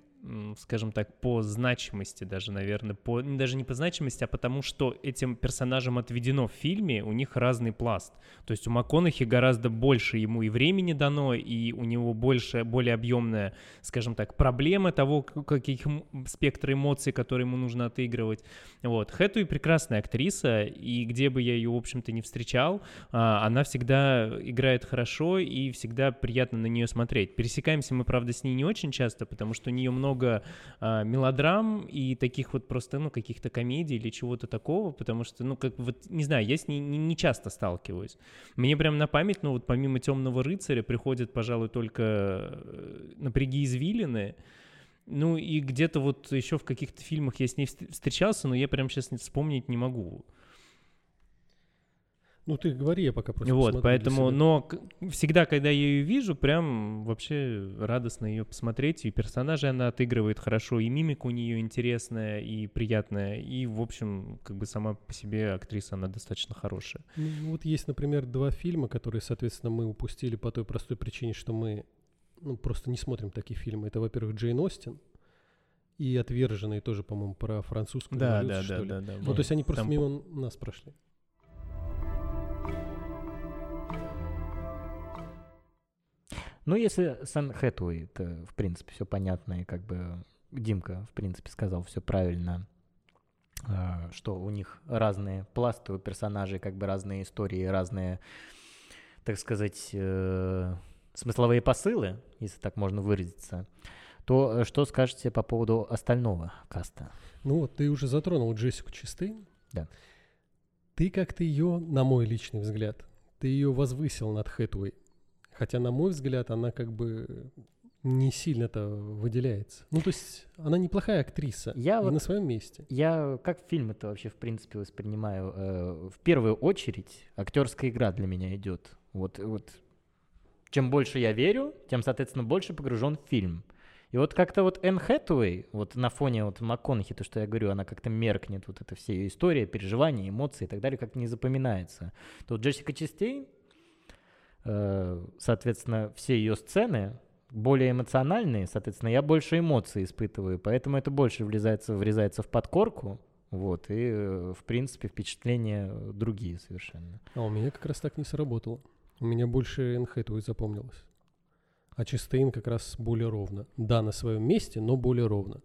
скажем так, по значимости даже, наверное, по, даже не по значимости, а потому что этим персонажам отведено в фильме, у них разный пласт. То есть у МакКонахи гораздо больше ему и времени дано, и у него больше, более объемная, скажем так, проблема того, каких спектр эмоций, которые ему нужно отыгрывать. Вот. Хэтуи прекрасная актриса, и где бы я ее, в общем-то, не встречал, а, она всегда играет хорошо и всегда приятно на нее смотреть. Пересекаемся мы, правда, с ней не очень часто, потому что у нее много много а, мелодрам и таких вот просто, ну, каких-то комедий или чего-то такого, потому что, ну, как вот, не знаю, я с ней не, не часто сталкиваюсь. Мне прям на память, ну, вот помимо «Темного рыцаря» приходят, пожалуй, только э, «Напряги извилины», ну и где-то вот еще в каких-то фильмах я с ней встречался, но я прям сейчас вспомнить не могу. Ну ты говори, я пока просто Вот, поэтому, но всегда, когда я ее вижу, прям вообще радостно ее посмотреть. И персонажи она отыгрывает хорошо, и мимика у нее интересная и приятная. И, в общем, как бы сама по себе актриса, она достаточно хорошая. Ну, вот есть, например, два фильма, которые, соответственно, мы упустили по той простой причине, что мы ну, просто не смотрим такие фильмы. Это, во-первых, Джейн Остин, и «Отверженные» тоже, по-моему, про французскую да, революцию, да, что да, ли. Да, да, ну, то есть они просто Там... мимо нас прошли. Ну, если Сэн Хэтуэй, это, в принципе, все понятно, и как бы Димка, в принципе, сказал все правильно, а, что у них разные пласты у персонажей, как бы разные истории, разные, так сказать, э, смысловые посылы, если так можно выразиться, то э, что скажете по поводу остального каста? Ну вот, ты уже затронул Джессику Чистейн. Да. Ты как-то ее, на мой личный взгляд, ты ее возвысил над Хэтуэй. Хотя, на мой взгляд, она как бы не сильно-то выделяется. Ну, то есть она неплохая актриса я и вот, на своем месте. Я как фильм это вообще, в принципе, воспринимаю. Э, в первую очередь актерская игра для меня идет. Вот, вот чем больше я верю, тем, соответственно, больше погружен в фильм. И вот как-то вот Энн Хэтэуэй, вот на фоне вот МакКонахи, то, что я говорю, она как-то меркнет, вот эта вся ее история, переживания, эмоции и так далее, как-то не запоминается. То вот Джессика Честейн, соответственно, все ее сцены более эмоциональные, соответственно, я больше эмоций испытываю, поэтому это больше влезается, врезается в подкорку, вот, и, э, в принципе, впечатления другие совершенно. А у меня как раз так не сработало. У меня больше Энн Хэтэуэй запомнилось. А Честейн как раз более ровно. Да, на своем месте, но более ровно.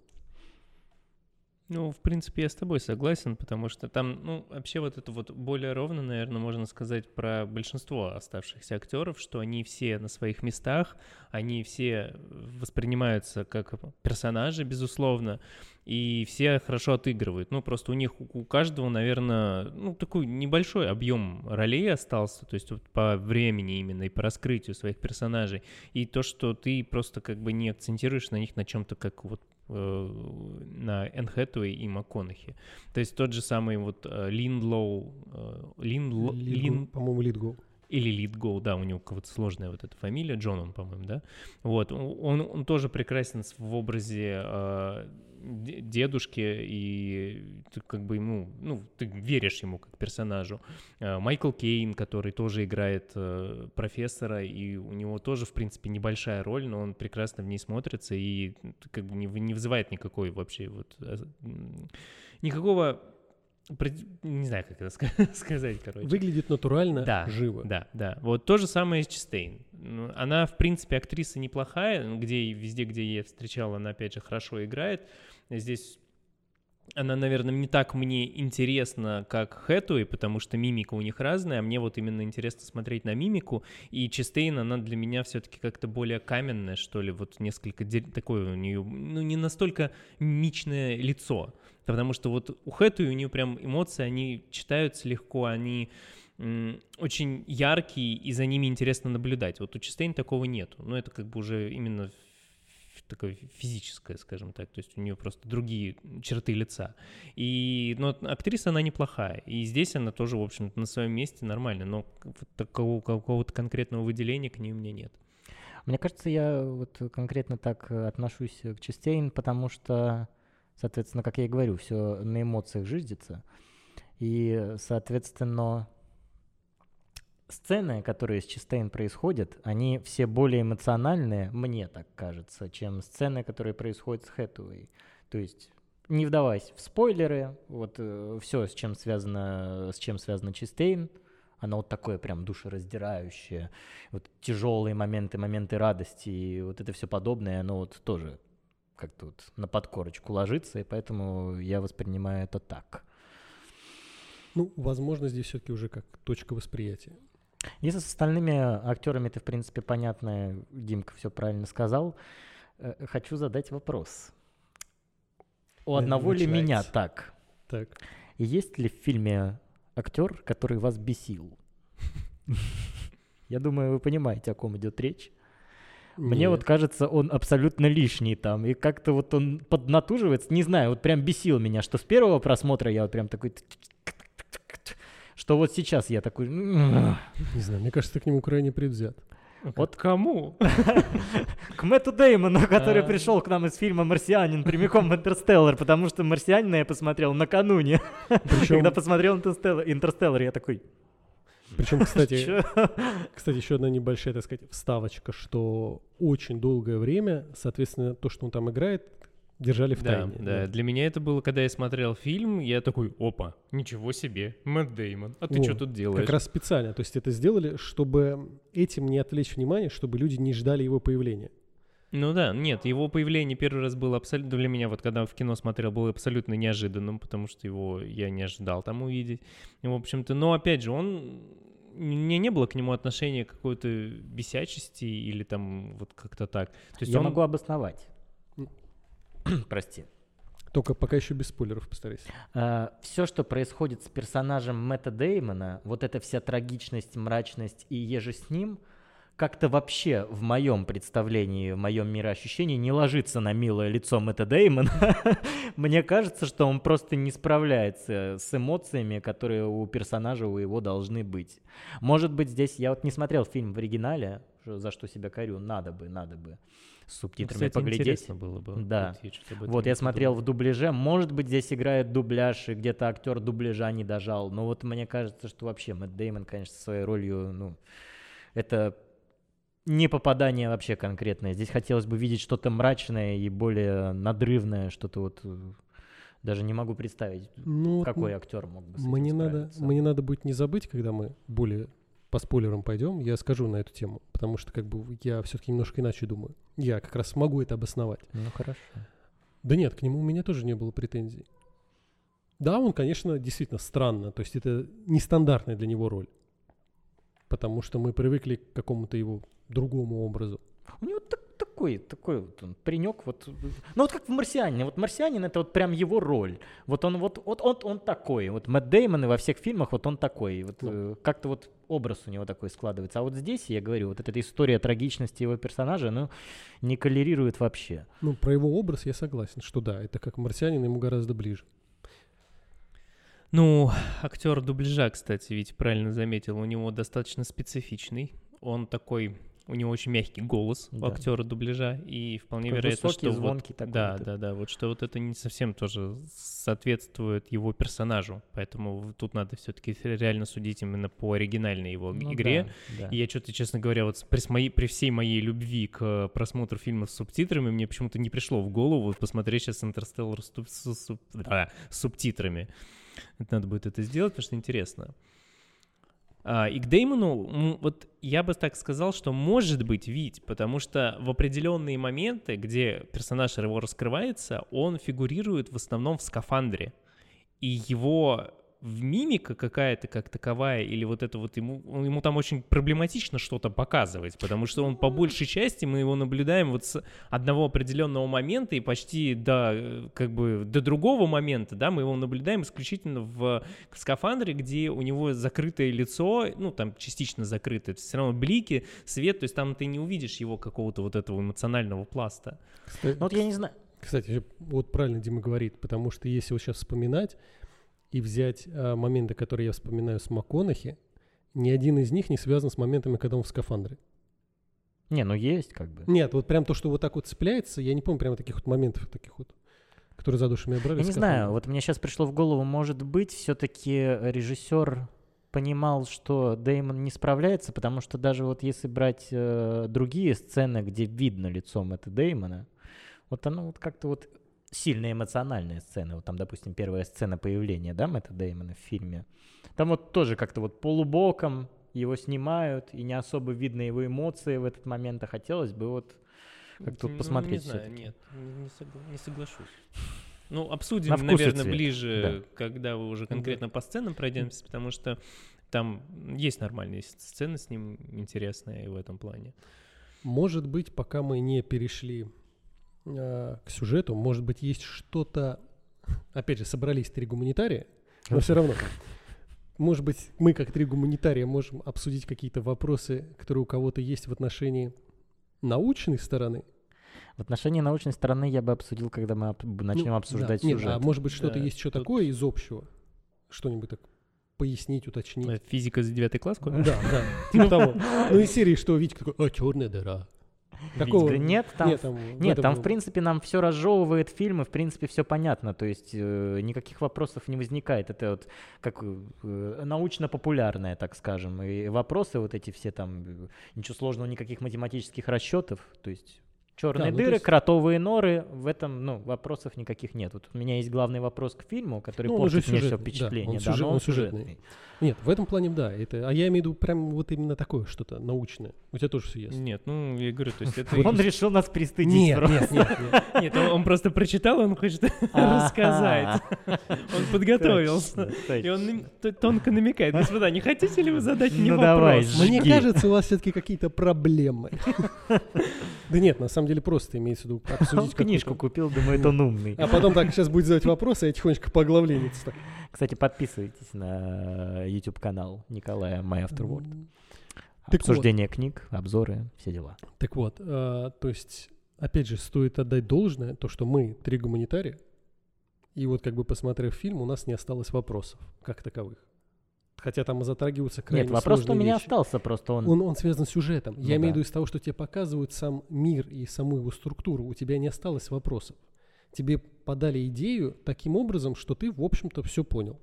Ну, в принципе, я с тобой согласен, потому что там, ну, вообще вот это вот более ровно, наверное, можно сказать про большинство оставшихся актеров, что они все на своих местах, они все воспринимаются как персонажи, безусловно, и все хорошо отыгрывают. Ну, просто у них, у каждого, наверное, ну, такой небольшой объем ролей остался, то есть вот по времени именно и по раскрытию своих персонажей. И то, что ты просто как бы не акцентируешь на них на чем-то как вот на Энн Хэтэуэй и МакКонахи. То есть тот же самый вот э, Линдлоу... Э, Лин, Лин, по-моему, Литгоу. Или Литгоу, да, у него какая-то сложная вот эта фамилия, Джон он, по-моему, да? Вот, он, он тоже прекрасен в образе дедушки, и ты как бы ему, ну, ты веришь ему как персонажу. Э, Майкл Кейн, который тоже играет э, профессора, и у него тоже, в принципе, небольшая роль, но он прекрасно в ней смотрится и как бы не, не вызывает никакой вообще вот э, никакого не знаю, как это сказать, короче. Выглядит натурально, да, живо. Да, да. Вот то же самое с Чистейн. Ну, она, в принципе, актриса неплохая, где везде, где я встречал, она, опять же, хорошо играет. Здесь она, наверное, не так мне интересна, как Хэтуэй, потому что мимика у них разная, а мне вот именно интересно смотреть на мимику, и Чистейн, она для меня все-таки как-то более каменная, что ли, вот несколько такое у нее, ну, не настолько мимичное лицо, потому что вот у Хэтуэй у нее прям эмоции, они читаются легко, они очень яркие, и за ними интересно наблюдать. Вот у Чистейн такого нету. Но это как бы уже именно такое физическое, скажем так, то есть у нее просто другие черты лица. И, но актриса она неплохая, и здесь она тоже, в общем-то, на своем месте нормально, но такого какого-то конкретного выделения к ней у меня нет. Мне кажется, я вот конкретно так отношусь к Честейн, потому что, соответственно, как я и говорю, все на эмоциях жиздится. И, соответственно, сцены, которые с Чистейн происходят, они все более эмоциональные, мне так кажется, чем сцены, которые происходят с Хэтуэй. То есть не вдаваясь в спойлеры, вот э, все, с чем связано, с чем связано Чистейн, оно вот такое прям душераздирающее, вот тяжелые моменты, моменты радости, и вот это все подобное, оно вот тоже как-то вот на подкорочку ложится, и поэтому я воспринимаю это так. Ну, возможно, здесь все-таки уже как точка восприятия. Если с остальными актерами ты, в принципе, понятно, Димка все правильно сказал, э, хочу задать вопрос. у одного ли меня так? Так. Есть ли в фильме актер, который вас бесил? Я думаю, вы понимаете, о ком идет речь. Мне Нет. вот кажется, он абсолютно лишний там. И как-то вот он поднатуживается. Не знаю, вот прям бесил меня, что с первого просмотра я вот прям такой... Что вот сейчас я такой... Не знаю, мне кажется, ты к нему крайне предвзят. Вот кому? к Мэтту Деймону, который А. пришел к нам из фильма «Марсианин» прямиком в «Интерстеллар», потому что «Марсианина» я посмотрел накануне. Когда посмотрел «Интерстеллар», я такой... причем, кстати, кстати, еще одна небольшая, так сказать, вставочка, что очень долгое время, соответственно, то, что он там играет, держали в Да, тайне. да. Для меня это было, когда я смотрел фильм, я такой, опа, ничего себе, Мэтт Деймон, а ты что тут делаешь? Как раз специально. То есть это сделали, чтобы этим не отвлечь внимание, чтобы люди не ждали его появления. Ну да, нет, его появление первый раз было абсолютно для меня, вот когда в кино смотрел, было абсолютно неожиданным, потому что его я не ожидал там увидеть. И, в общем-то, но опять же, он у меня не было к нему отношения какой-то бесячести или там вот как-то так. То есть Я он- могу обосновать. Прости. Только пока еще без спойлеров постарайся. все, что происходит с персонажем Мэтта Деймона, вот эта вся трагичность, мрачность и еже с ним, как-то вообще в моем представлении, в моем мироощущении не ложится на милое лицо Мэтта Деймона. Мне кажется, что он просто не справляется с эмоциями, которые у персонажа у его должны быть. Может быть, здесь я вот не смотрел фильм в оригинале, за что себя корю, надо бы, надо бы с Ну, субтитрами кстати, поглядеть. интересно было бы. Да. Вот я, Вот я смотрел в дубляже. Может быть, здесь играет дубляж, и где-то актер дубляжа не дожал. Но вот мне кажется, что вообще Мэтт Деймон, конечно, своей ролью, ну, это не попадание вообще конкретное. Здесь хотелось бы видеть что-то мрачное и более надрывное, что-то вот э, даже не могу представить, Ну, какой актер мог бы с этим Мне надо, мне надо будет не забыть, когда мы более по спойлерам пойдем, я скажу на эту тему, потому что как бы я все-таки немножко иначе думаю. Я как раз могу это обосновать. Ну хорошо. Да нет, к нему у меня тоже не было претензий. Да, он, конечно, действительно странно, то есть это нестандартная для него роль, потому что мы привыкли к какому-то его другому образу. У него так- такой, такой вот он паренек, вот, ну вот как в «Марсианине», вот «Марсианин» это вот прям его роль, вот он вот, вот он, он такой, вот Мэтт Деймон и во всех фильмах вот он такой, вот Ну. э, как-то вот образ у него такой складывается, а вот здесь, я говорю, вот эта история трагичности его персонажа, ну, не коллерирует вообще. Ну, про его образ я согласен, что да, это как марсианин ему гораздо ближе. Ну, актер дубляжа, кстати, ведь правильно заметил, у него достаточно специфичный. Он такой, у него очень мягкий голос у Да. актера дубляжа, и вполне Такой вероятно, высокий, что вот- звонкий такой да, вот. да, да, вот что вот это не совсем тоже соответствует его персонажу, поэтому тут надо все-таки реально судить именно по оригинальной его Ну игре. да, да. И я что-то, честно говоря, вот при, моей, при всей моей любви к э, просмотру фильмов с субтитрами, мне почему-то не пришло в голову вот посмотреть сейчас Интерстеллар с, туб- с- с- а, с субтитрами. Это надо будет это сделать, потому что интересно. А, и к Деймону, вот я бы так сказал, что может быть вид, потому что в определенные моменты, где персонаж его раскрывается, он фигурирует в основном в скафандре. И его в мимика какая-то как таковая, или вот это вот ему, ему там очень проблематично что-то показывать, потому что он по большей части, мы его наблюдаем вот с одного определенного момента и почти до, как бы, до другого момента, да, мы его наблюдаем исключительно в скафандре, где у него закрытое лицо, ну, там частично закрытое, все равно блики, свет, то есть там ты не увидишь его какого-то вот этого эмоционального пласта. Кстати, Ну вот я не знаю, Кстати, вот правильно Дима говорит, потому что если вот сейчас вспоминать и взять а, моменты, которые я вспоминаю с МакКонахи, ни один из них не связан с моментами, когда он в скафандре. не, ну есть как бы. Нет, вот прям то, что вот так вот цепляется, я не помню прямо таких вот моментов, таких вот, которые за душу меня брали. Я не знаю, вот мне сейчас пришло в голову, может быть, все-таки режиссер понимал, что Деймон не справляется, потому что даже вот если брать э, другие сцены, где видно лицом это Деймона, вот оно вот как-то вот сильно эмоциональные сцены. Вот там, допустим, первая сцена появления, да, Мэтта Деймона в фильме. Там вот тоже как-то вот полубоком его снимают, и не особо видно его эмоции в этот момент, а хотелось бы вот как-то вот Ну, посмотреть Не знаю, нет, не, согла- не соглашусь. Ну, обсудим, На наверное, цвет, ближе, когда вы уже конкретно по сценам пройдемся, потому что там есть нормальные сцены с ним интересные в этом плане. Может быть, пока мы не перешли а, к сюжету, может быть, есть что-то опять же, собрались три гуманитария, но все равно, может быть, мы как три гуманитария можем обсудить какие-то вопросы, которые у кого-то есть в отношении научной стороны. В отношении научной стороны я бы обсудил, когда мы об- начнем Ну, обсуждать да. Нет, сюжет. а может быть, что-то Да, есть еще тут- такое из общего? Что-нибудь так пояснить, уточнить? Э, Физика за девятый класс? какой? Да, да, типа того. Ну, из серии, что Витька такой, а, черная дыра. Такого... Да нет, там Нет, там, Нет, там, в принципе, нам все разжевывает фильм, и, в принципе, все понятно. То есть э, никаких вопросов не возникает. Это вот как э, научно-популярное, так скажем. И вопросы вот эти все там, э, ничего сложного, никаких математических расчетов. То есть черные ну, то дыры, есть- кротовые норы, в этом, ну, вопросов никаких нет. Вот у меня есть главный вопрос к фильму, который Ну, портит мне все сюжетный, да, впечатление. он Да, сюжет- он он сюжетный. сюжетный. Нет, в этом плане да. Это, а я имею в виду прям вот именно такое что-то научное. У тебя тоже все ясно. Нет, ну, я говорю, то есть это... Он решил нас пристыдить. Нет, просто. нет, нет, нет. Нет, он просто прочитал, он хочет рассказать. Он подготовился. И он тонко намекает. Господа, не хотите ли вы задать мне Ну, давай, вопрос? Мне кажется, у вас все-таки какие-то проблемы. Да нет, на самом деле просто имеется в виду Он обсудить книжку купил, думает, он умный. А потом так, сейчас будет задавать вопросы, я тихонечко по оглавлению. так. Кстати, подписывайтесь на YouTube канал Николая My Afterword. Так вот. Обсуждение книг, обзоры, все дела. Так вот, а, то есть, опять же, стоит отдать должное, то, что мы три гуманитария, и вот как бы посмотрев фильм, у нас не осталось вопросов как таковых. Хотя там затрагиваются крайне Нет, вопрос у меня вещи. остался, просто он... Он, он связан с сюжетом. Ну Я имею в да. виду из того, что тебе показывают сам мир и саму его структуру. У тебя не осталось вопросов. Тебе подали идею таким образом, что ты, в общем-то, все понял.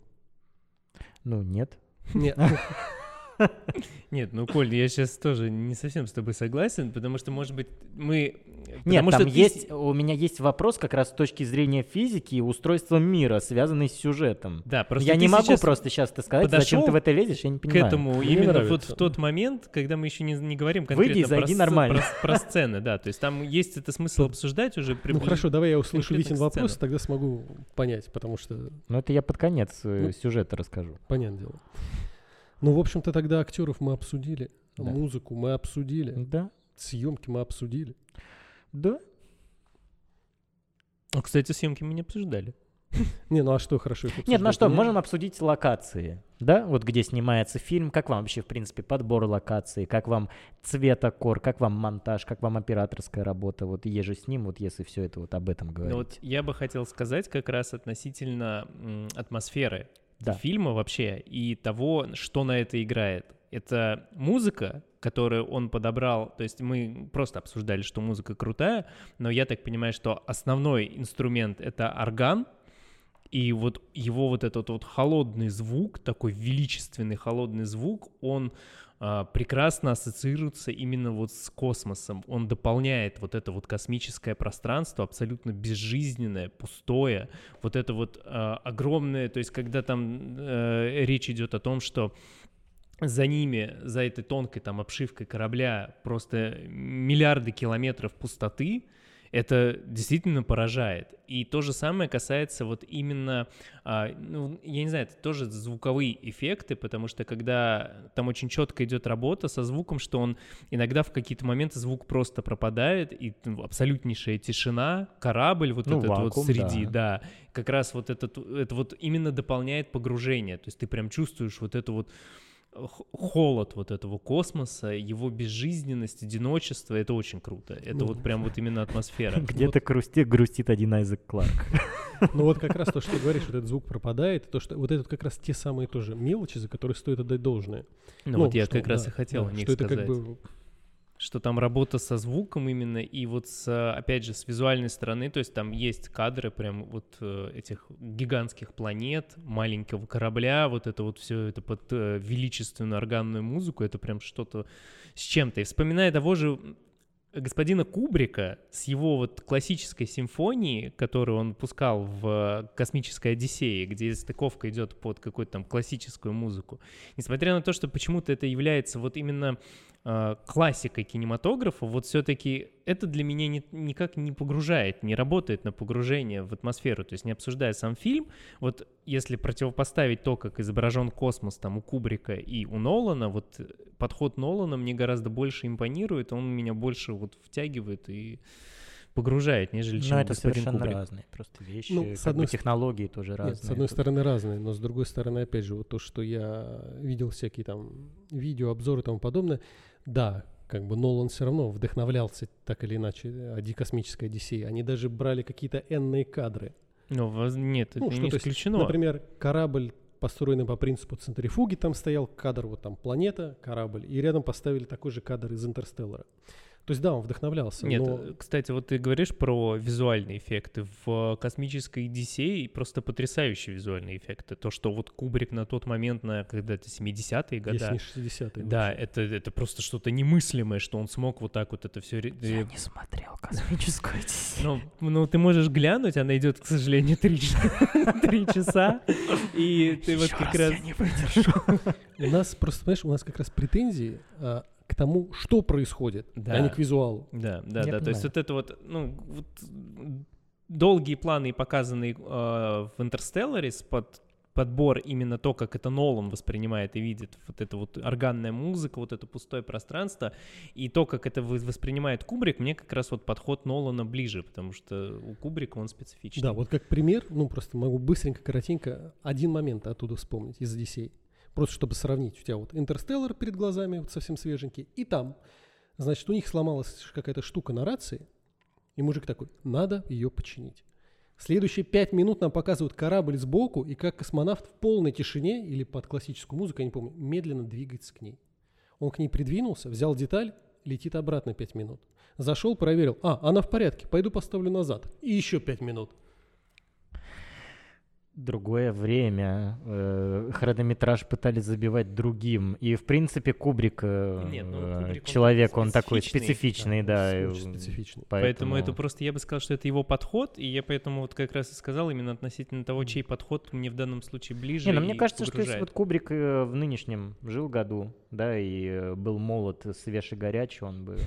Ну, нет. Нет, Нет, ну, Коль, я сейчас тоже не совсем с тобой согласен, потому что, может быть, мы... Нет, потому там что ты есть, у меня есть вопрос как раз с точки зрения физики и устройства мира, связанный с сюжетом. Да, просто я ты не могу сейчас просто сейчас это сказать, зачем ты в это лезешь, я не к понимаю. этому Мне именно нравится. вот в тот момент, когда мы еще не, не говорим Выйди конкретно и зайди про, нормально. про- про сцены, да, то есть там есть это смысл обсуждать уже. ну прибли- хорошо, давай я услышу Витин к вопрос, тогда смогу понять, потому что, Ну, это я под конец э, Ну. сюжета расскажу. понятное дело. Ну, в общем-то, тогда актеров мы обсудили, Да. музыку мы обсудили, Да, съемки мы обсудили. да. А, Кстати, съемки мы не обсуждали. Не, ну а что хорошо их Нет, ну обсуждать? что, можем обсудить локации, да, вот где снимается фильм, как вам вообще, в принципе, подбор локации, как вам цветокор, как вам монтаж, как вам операторская работа, вот еже с ним, вот если все это вот об этом говорить. Ну вот я бы хотел сказать как раз относительно атмосферы Да. фильма вообще и того, что на это играет. Это музыка, которую он подобрал, то есть мы просто обсуждали, что музыка крутая, но я так понимаю, что основной инструмент — это орган, и вот его вот этот вот холодный звук, такой величественный холодный звук, он прекрасно ассоциируется именно вот с космосом. Он дополняет вот это вот космическое пространство, абсолютно безжизненное, пустое. Вот это вот а, огромное, то есть когда там э, речь идет о том, что за ними, за этой тонкой там обшивкой корабля просто миллиарды километров пустоты, это действительно поражает. И то же самое касается вот именно, а, ну, я не знаю, это тоже звуковые эффекты, потому что когда там очень четко идет работа со звуком, что он иногда в какие-то моменты звук просто пропадает, и абсолютнейшая тишина, корабль вот Ну, этот вот вакуум, среди, да. да, как раз вот этот, это вот именно дополняет погружение, то есть ты прям чувствуешь вот эту вот холод вот этого космоса, его безжизненность, одиночество, это очень круто. Это Ну, вот прям вот именно атмосфера. Где-то грусти- грустит один Айзек Кларк. Ну вот как раз то, что ты говоришь, вот этот звук пропадает, то, что вот это как раз те самые тоже мелочи, за которые стоит отдать должное. Ну, вот я что, как раз да, и хотел да, о них что это сказать. как бы Что там работа со звуком именно, и вот с, опять же, с визуальной стороны, то есть там есть кадры прям вот э, этих гигантских планет, маленького корабля, вот это вот все это под э, величественную органную музыку, это прям что-то с чем-то. И вспоминая того же господина Кубрика с его вот классической симфонией, которую он пускал в «Космической Одиссее», где стыковка идет под какую-то там классическую музыку. Несмотря на то, что почему-то это является вот именно э, классикой кинематографа, вот все-таки это для меня ни- никак не погружает, не работает на погружение в атмосферу. То есть не обсуждая сам фильм, вот если противопоставить то, как изображен космос там у Кубрика и у Нолана, вот подход Нолана мне гораздо больше импонирует, он меня больше вот втягивает и погружает, нежели чем Но это господин совершенно Кубрик. разные просто вещи. Ну, с бы одной с- технологии тоже разные. Нет, с одной Тут- стороны разные, но с другой стороны, опять же, вот то, что я видел всякие там видео, обзоры и тому подобное, да, как бы Нолан все равно вдохновлялся так или иначе э, «Оди- космической Одиссеей. Они даже брали какие-то энные кадры. Ну, воз- нет, это Ну, что, не то есть, исключено. Например, корабль, построенный по принципу центрифуги, там стоял кадр, вот там планета, корабль, и рядом поставили такой же кадр из «Интерстеллара». То есть, да, он вдохновлялся, Нет, но... э, кстати, вот ты говоришь про визуальные эффекты. В «Космической Одиссее» просто потрясающие визуальные эффекты. То, что вот Кубрик на тот момент, на когда-то 70-е годы, Если не 60-е. да, вообще. это, это просто что-то немыслимое, что он смог вот так вот это все... Я не смотрел космическую Одиссею. Ну, ну, ты можешь глянуть, она идет, к сожалению, три, часа- и ты вот как раз не выдержу. У нас просто, понимаешь, у нас как раз претензии а, к тому, что происходит, Да. а не к визуалу. Да, да, Я да. То есть понимаю. вот это вот, ну, вот долгие планы, показанные э, в «Интерстелларе», с под подбор именно то, как это Нолан воспринимает и видит, вот эта вот органная музыка, вот это пустое пространство, и то, как это воспринимает Кубрик, мне как раз вот подход Нолана ближе, потому что у Кубрика он специфичный. Да, вот как пример, ну просто могу быстренько, коротенько один момент оттуда вспомнить из Одиссей. Просто чтобы сравнить. У тебя вот Интерстеллар перед глазами, вот совсем свеженький, и там, значит, у них сломалась какая-то штука на рации, и мужик такой, надо ее починить. Следующие пять минут нам показывают корабль сбоку, и как космонавт в полной тишине, или под классическую музыку, я не помню, медленно двигается к ней. Он к ней придвинулся, взял деталь, летит обратно пять минут. Зашел, проверил, а, она в порядке, пойду поставлю назад. И еще пять минут. Другое время. э, Хронометраж пытались забивать другим. И, в принципе, Кубрик, э, Нет, ну, Кубрик, он человек, он такой специфичный, да. и, Очень специфичный. Поэтому это просто, я бы сказал, что это его подход, и я поэтому вот как раз и сказал именно относительно того, чей подход мне в данном случае ближе. Не, ну мне кажется, что если погружает. вот Кубрик э, в нынешнем жил году, да, и э, был молод, свеж и горячий, он бы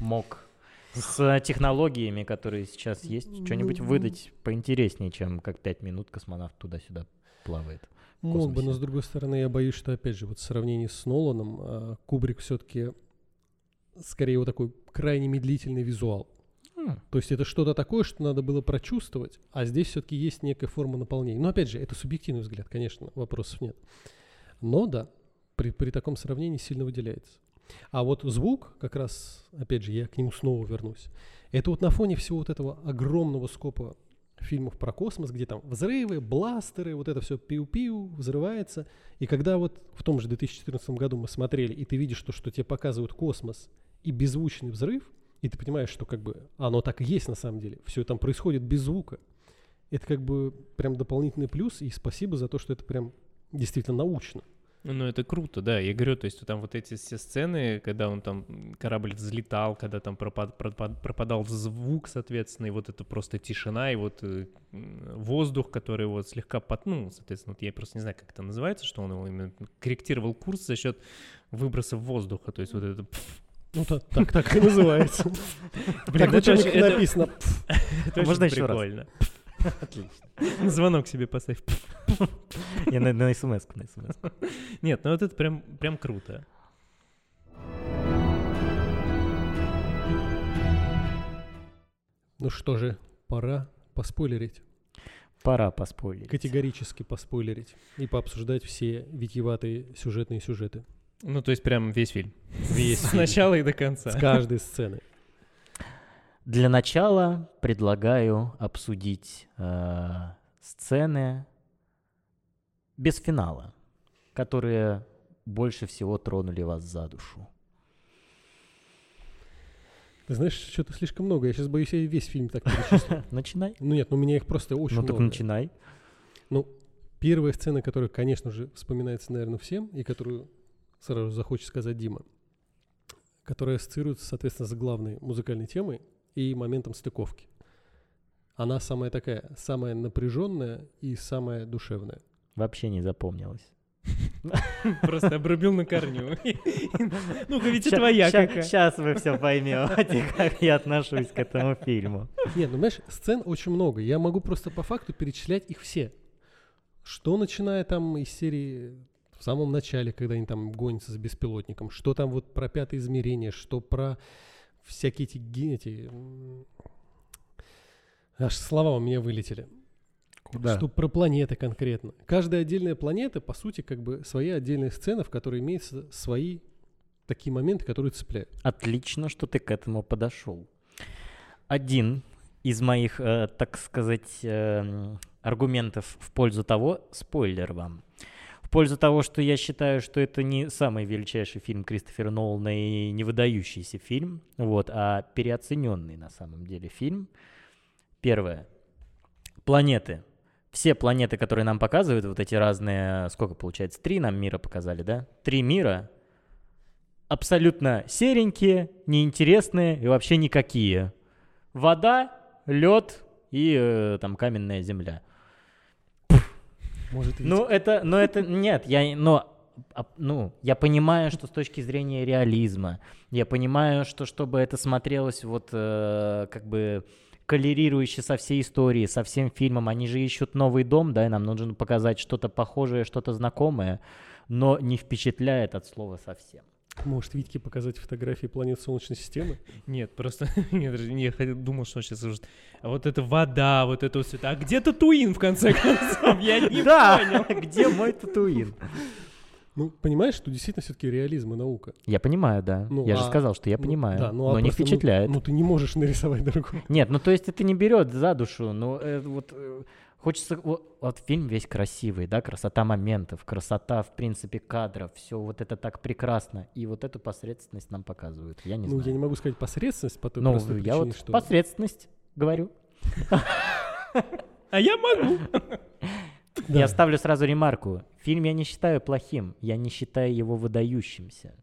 мог с э, технологиями, которые сейчас есть, что-нибудь Ну, выдать поинтереснее, чем как пять минут космонавт туда-сюда плавает. в Мог бы, но с другой стороны, я боюсь, что, опять же, вот в сравнении с Ноланом, а, Кубрик все-таки скорее вот такой крайне медлительный визуал. М, То есть это что-то такое, что надо было прочувствовать, а здесь все-таки есть некая форма наполнения. Но опять же, это субъективный взгляд, конечно, вопросов нет. Но да, при, при таком сравнении сильно выделяется. А вот звук, как раз, опять же, я к нему снова вернусь. Это вот на фоне всего вот этого огромного скопа фильмов про космос, где там взрывы, бластеры, вот это все пиу-пиу, взрывается. И когда вот в том же 2014 году мы смотрели, и ты видишь то, что тебе показывают космос и беззвучный взрыв, и ты понимаешь, что как бы оно так и есть на самом деле. Все там происходит без звука. Это как бы прям дополнительный плюс, и спасибо за то, что это прям действительно научно. Ну, это круто, да. Я говорю, то есть там вот эти все сцены, когда он там, корабль взлетал, когда там пропад- пропад- пропадал звук, соответственно, и вот это просто тишина, и вот э, воздух, который вот слегка под, ну, соответственно, вот я просто не знаю, как это называется, что он его именно корректировал курс за счет выбросов воздуха, то есть вот это... Ну так, так, так и называется. Блин, Так это написано. это очень Можно еще раз? Отлично. Звонок себе поставь. Я на, на смс на смс. Нет, ну вот это прям, прям круто. Ну что же, пора поспойлерить. Пора поспорить. Категорически поспойлерить. И пообсуждать все витьеватые сюжетные сюжеты. Ну, то есть прям весь фильм. Весь С фильм. начала и до конца. С каждой сцены. Для начала предлагаю обсудить э, сцены без финала, которые больше всего тронули вас за душу. Ты знаешь, что-то слишком много. Я сейчас боюсь, я весь фильм так перечислю. Начинай. Ну нет, ну у меня их просто очень ну так много. начинай. Первая сцена, которая, конечно же, вспоминается, наверное, всем, и которую сразу захочет сказать Дима, которая ассоциируется, соответственно, с главной музыкальной темой и моментом стыковки. Она самая такая, самая напряженная и самая душевная. Вообще не запомнилось. Просто обрубил на корню. Ну-ка, ведь и твоя какая. Сейчас вы все поймете, как я отношусь к этому фильму. Нет, ну знаешь, сцен очень много. Я могу просто по факту перечислять их все. Что начиная там из серии в самом начале, когда они там гонятся с беспилотником, что там вот про пятое измерение, что про всякие эти, эти Аж слова у меня вылетели. Куда? Что про планеты конкретно. Каждая отдельная планета, по сути, как бы своя отдельная сцена, в которой имеются свои такие моменты, которые цепляют. Отлично, что ты к этому подошел. Один из моих, э, так сказать, э, аргументов в пользу того, спойлер вам, пользу того, что я считаю, что это не самый величайший фильм Кристофера Нолана и не выдающийся фильм, вот, а переоцененный на самом деле фильм. Первое. Планеты. Все планеты, которые нам показывают, вот эти разные, сколько получается, три нам мира показали, да? Три мира, абсолютно серенькие, неинтересные и вообще никакие. Вода, лед и э, там каменная земля. Может? Ну это, но это нет, я, но, а, ну, я понимаю, что с точки зрения реализма, я понимаю, что чтобы это смотрелось вот э, как бы коллерирующе со всей историей, со всем фильмом, они же ищут новый дом, да, и нам нужно показать что-то похожее, что-то знакомое, но не впечатляет от слова совсем. Может, Витьке показать фотографии планет Солнечной системы? Нет, просто я даже не хотел- думал, что сейчас уже... А вот это вода, вот это вот. А где Татуин, в конце концов? Я не понял. Где мой татуин? Ну, понимаешь, что действительно все-таки реализм и наука. Я понимаю, да. Ну, я же а- сказал, что я Ну, понимаю, да, ну, а но не просто, ну, впечатляет. Ну, ты не можешь нарисовать другую. Нет, ну то есть это не берет за душу, но э, вот э, хочется, вот, вот фильм весь красивый, да, красота моментов, красота, в принципе, кадров, все вот это так прекрасно, и вот эту посредственность нам показывают, я не ну, знаю. я не могу сказать посредственность по той ну, простой я причине, вот что... посредственность говорю. А я могу. Я ставлю сразу ремарку. Фильм я не считаю плохим, я не считаю его выдающимся.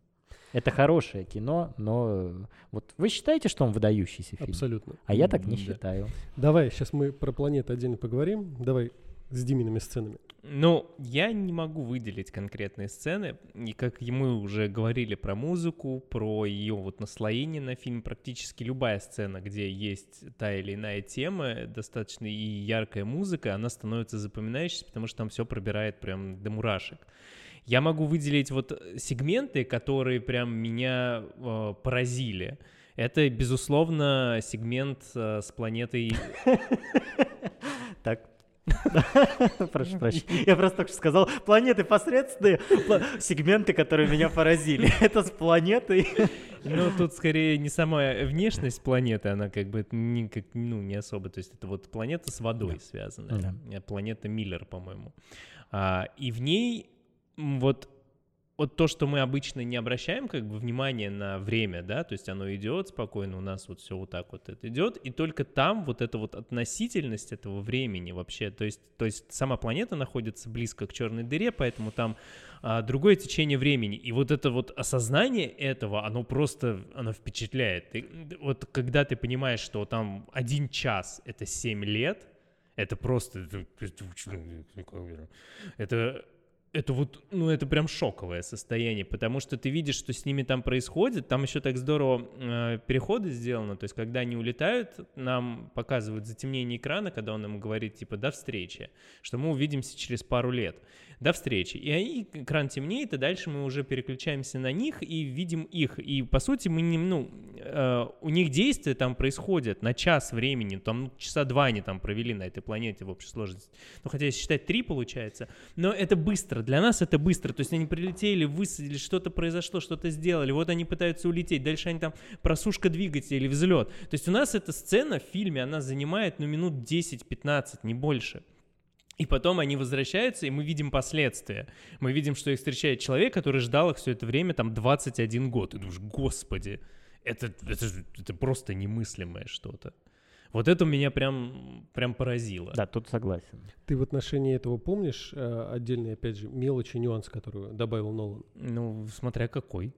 Это хорошее кино, но э, вот вы считаете, что он выдающийся фильм? Абсолютно. А я так не Да. считаю. Давай, сейчас мы про планеты отдельно поговорим. Давай с Димиными сценами. Ну, я не могу выделить конкретные сцены, и как мы уже говорили про музыку, про ее вот наслоение на фильм, практически любая сцена, где есть та или иная тема, достаточно и яркая музыка, она становится запоминающейся, потому что там все пробирает прям до мурашек. Я могу выделить вот сегменты, которые прям меня э, поразили. Это, безусловно, сегмент э, с планетой Так. Прошу прощения. Я просто только что сказал, планеты посредственные, сегменты, которые меня поразили. Это с планетой. Ну, тут скорее не сама внешность планеты, она как бы не, как, ну, не особо. То есть это вот планета с водой связанная. Э, Планета Миллер, по-моему. А, и в ней вот вот то, что мы обычно не обращаем как бы внимания на время, да, то есть оно идет спокойно, у нас вот все вот так вот это идет, и только там вот эта вот относительность этого времени вообще, то есть, то есть сама планета находится близко к черной дыре, поэтому там а, другое течение времени, и вот это вот осознание этого, оно просто, оно впечатляет. Ты- вот когда ты понимаешь, что там один час — это 7 лет, это просто... Это, это вот, ну, это прям шоковое состояние, потому что ты видишь, что с ними там происходит. Там еще так здорово э, переходы сделаны. То есть, когда они улетают, нам показывают затемнение экрана, когда он нам говорит, типа, до встречи, что мы увидимся через пару лет. До встречи. И они, экран темнеет, и дальше мы уже переключаемся на них и видим их. И, по сути, мы не, ну, э, у них действия там происходят на час времени, там ну, часа два они там провели на этой планете в общей сложности. Ну, хотя если считать три, получается. Но это быстро, для нас это быстро. То есть они прилетели, высадили, что-то произошло, что-то сделали, вот они пытаются улететь, дальше они там просушка двигателя или взлет. То есть у нас эта сцена в фильме, она занимает, ну, минут 10-15, не больше. И потом они возвращаются, и мы видим последствия. Мы видим, что их встречает человек, который ждал их все это время, там, 21 год. И думаешь, господи, это, это, это просто немыслимое что-то. Вот это меня прям, прям поразило. Да, тут согласен. Ты в отношении этого помнишь э, отдельный, опять же, мелочи, нюанс, которую добавил Нолан? Ну, смотря какой.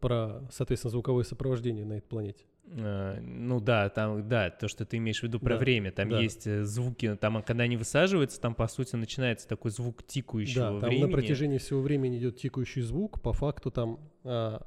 Про, соответственно, звуковое сопровождение на этой планете. Э, Ну да, там, да, то, что ты имеешь в виду про Да, время. Там да. есть э, звуки, там, а когда они высаживаются, там, по сути, начинается такой звук тикающего Да, там времени. на протяжении всего времени идет тикающий звук. По факту там а,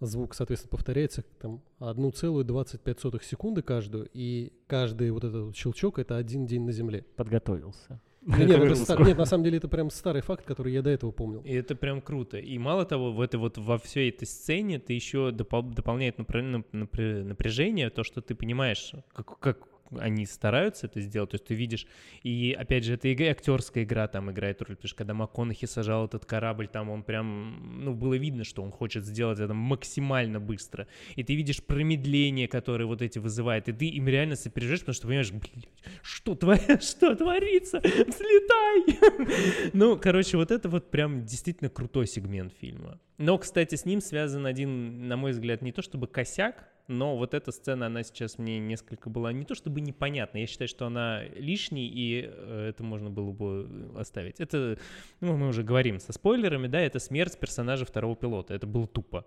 звук, соответственно, повторяется там 1,25 секунды каждую, и каждый вот этот щелчок — это один день на Земле. Подготовился. Нет, это ста- нет, на самом деле это прям старый факт, который я до этого помнил. И это прям круто. И мало того, в этой вот во всей этой сцене ты еще допол- дополняет напр- нап- напр- напряжение, то, что ты понимаешь, как, как, они стараются это сделать, то есть ты видишь, и опять же, это и актерская игра там играет роль, потому что когда МакКонахи сажал этот корабль, там он прям, ну, было видно, что он хочет сделать это максимально быстро, и ты видишь промедление, которое вот эти вызывает, и ты им реально сопереживаешь, потому что понимаешь, блядь, что, твор... что творится, взлетай! ну, короче, вот это вот прям действительно крутой сегмент фильма. Но, кстати, с ним связан один, на мой взгляд, не то чтобы косяк, но вот эта сцена, она сейчас мне несколько была не то чтобы непонятна, я считаю, что она лишней, и э, это можно было бы оставить. Это, ну, мы уже говорим со спойлерами, да, это смерть персонажа второго пилота, это было тупо.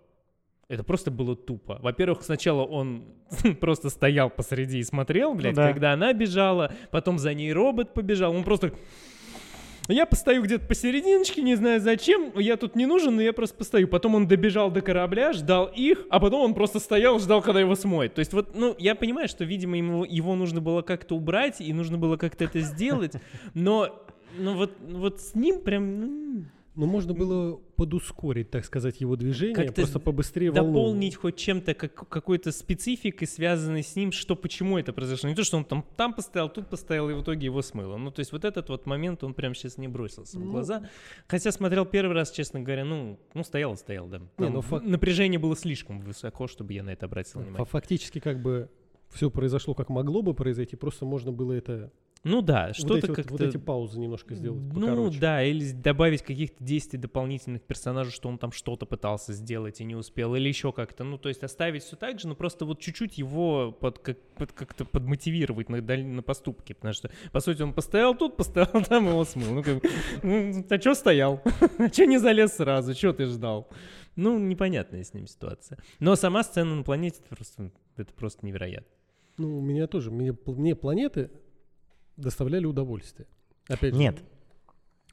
Это просто было тупо. Во-первых, сначала он просто стоял посреди и смотрел, блядь, ну, да. когда она бежала, потом за ней робот побежал, он просто я постою где-то посерединочке, не знаю зачем, я тут не нужен, но я просто постою. Потом он добежал до корабля, ждал их, а потом он просто стоял, ждал, когда его смоет. То есть вот, ну, я понимаю, что, видимо, ему, его нужно было как-то убрать, и нужно было как-то это сделать, но, ну вот, вот с ним прям, ну, ну, можно было подускорить, так сказать, его движение, как просто побыстрее дополнить волну. хоть чем-то, как, какой-то спецификой, связанной с ним, что почему это произошло. Не то, что он там, там постоял, тут постоял, и в итоге его смыло. Ну, то есть вот этот вот момент, он прям сейчас не бросился ну, в глаза. Хотя смотрел первый раз, честно говоря, ну, ну стоял и стоял, да. Не, ну, фак... Напряжение было слишком высоко, чтобы я на это обратил внимание. Фактически как бы все произошло, как могло бы произойти, просто можно было это ну да, что-то вот как-то... Вот эти паузы немножко сделать Ну да, или добавить каких-то действий дополнительных персонажей, что он там что-то пытался сделать и не успел, или еще как-то. Ну то есть оставить все так же, но просто вот чуть-чуть его под, как, под, как-то подмотивировать на, на поступки, потому что, по сути, он постоял тут, постоял там, его смыл. Ну, как, ну а что стоял? а что не залез сразу? Что ты ждал? Ну, непонятная с ним ситуация. Но сама сцена на планете, это просто, это просто невероятно. Ну, у меня тоже, мне, мне планеты доставляли удовольствие. Опять же. Нет.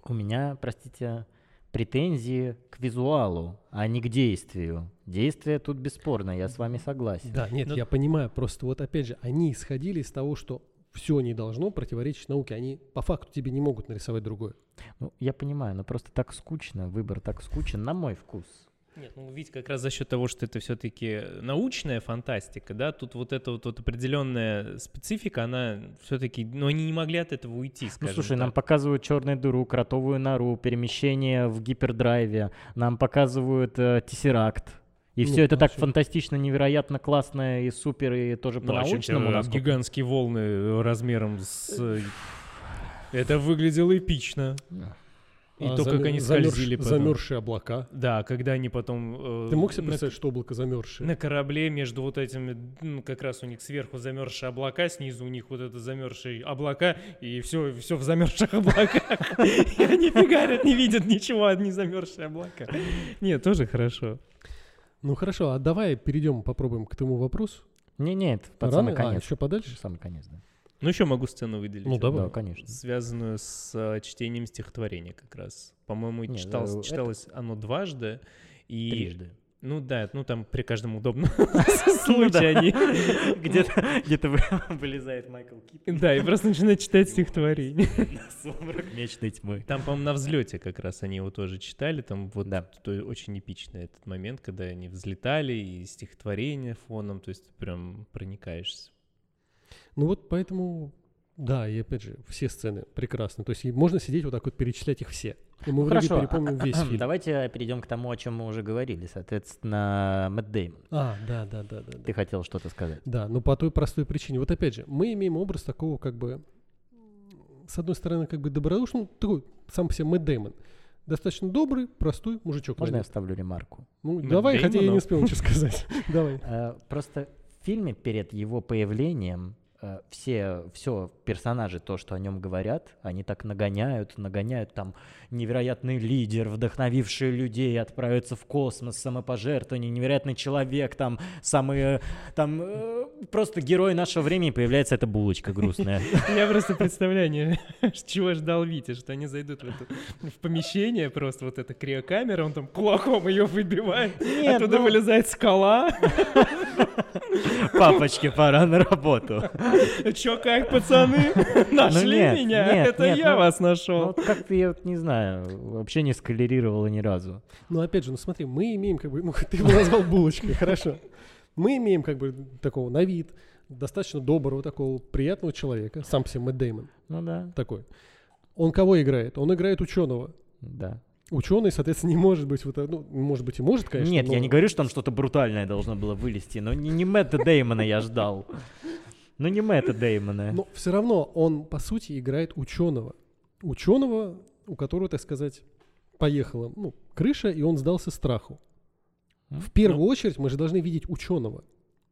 У меня, простите, претензии к визуалу, а не к действию. Действие тут бесспорно, я с вами согласен. Да, нет, Но... я понимаю, просто вот опять же, они исходили из того, что все не должно противоречить науке. Они по факту тебе не могут нарисовать другое. Ну, я понимаю, но просто так скучно, выбор так скучен, на мой вкус. Нет, ну ведь как раз за счет того, что это все-таки научная фантастика, да, тут вот эта вот, вот определенная специфика, она все-таки, ну они не могли от этого уйти, ну, слушай, так. нам показывают черную дыру, кротовую нору, перемещение в гипердрайве, нам показывают э, тессеракт, и ну, все это так фантастично, невероятно классно и супер, и тоже ну, по-научному. А гигантские волны размером с... Это выглядело эпично. И а, то, зам... как они скользили потом. Замерзшие облака. Да, когда они потом... Э, Ты мог себе представить, на... что облако замерзшее? На корабле между вот этими, ну, как раз у них сверху замерзшие облака, снизу у них вот это замерзшие облака, и все, все в замерзших облаках. И они фигарят, не видят ничего, одни замерзшие облака. Нет, тоже хорошо. Ну хорошо, а давай перейдем, попробуем к тому вопросу. Не, нет, под самый конец. А, еще подальше? Самый конец, да. Ну, еще могу сцену выделить. Ну, давай. Да, конечно. Связанную с uh, чтением стихотворения как раз. По-моему, Нет, читалось, это... читалось оно дважды. И... Трижды. Ну да, ну там при каждом удобном случае они... Где-то вылезает Майкл Киппинг. Да, и просто начинает читать стихотворение. Сумрак вечной тьмы. Там, по-моему, на взлете как раз они его тоже читали. Там вот очень эпичный этот момент, когда они взлетали, и стихотворение фоном, то есть прям проникаешься. Ну вот поэтому, да, и опять же, все сцены прекрасны. То есть можно сидеть вот так вот перечислять их все. И мы ну, Хорошо. перепомним весь фильм. Давайте перейдем к тому, о чем мы уже говорили. Соответственно, Мэтт Дэймон. А, да, да, да, да. Ты хотел что-то сказать. Да, но по той простой причине. Вот опять же, мы имеем образ такого как бы, с одной стороны, как бы добродушный, такой сам по себе Мэтт Дэймон. Достаточно добрый, простой мужичок. Можно я вставлю ремарку? Ну, Мэтт давай, Дэймону? хотя я не успел ничего сказать. Давай. Э, просто в фильме перед его появлением все, все персонажи, то, что о нем говорят, они так нагоняют, нагоняют там невероятный лидер, вдохновивший людей отправиться в космос, самопожертвование, невероятный человек, там самый, там э, просто герой нашего времени появляется эта булочка грустная. Я просто представляю, чего ждал Витя, что они зайдут в помещение, просто вот эта криокамера, он там кулаком ее выбивает, оттуда ну вылезает скала. Папочке, пора на работу. Чё, как, пацаны? Нашли ну, меня? Это я ну, вас нашел. Ну, как-то я не знаю, вообще не скалерировала ни разу. Ну, опять же, ну смотри, мы имеем как бы, ну, ты его назвал булочкой, хорошо. Мы имеем как бы такого на вид достаточно доброго такого, приятного человека, сам по себе Мэтт Дэймон Ну да, такой. Он кого играет? Он играет ученого. да. Ученый, соответственно, не может быть вот, ну, может быть и может, конечно. Нет, но- я не говорю, что там что-то брутальное должно было вылезти, но не, не Мэтта Деймона я ждал. Ну не Мэтта Деймона. Но все равно он, по сути, играет ученого. Ученого, у которого, так сказать, поехала ну, крыша, и он сдался страху. В первую очередь мы же должны видеть ученого.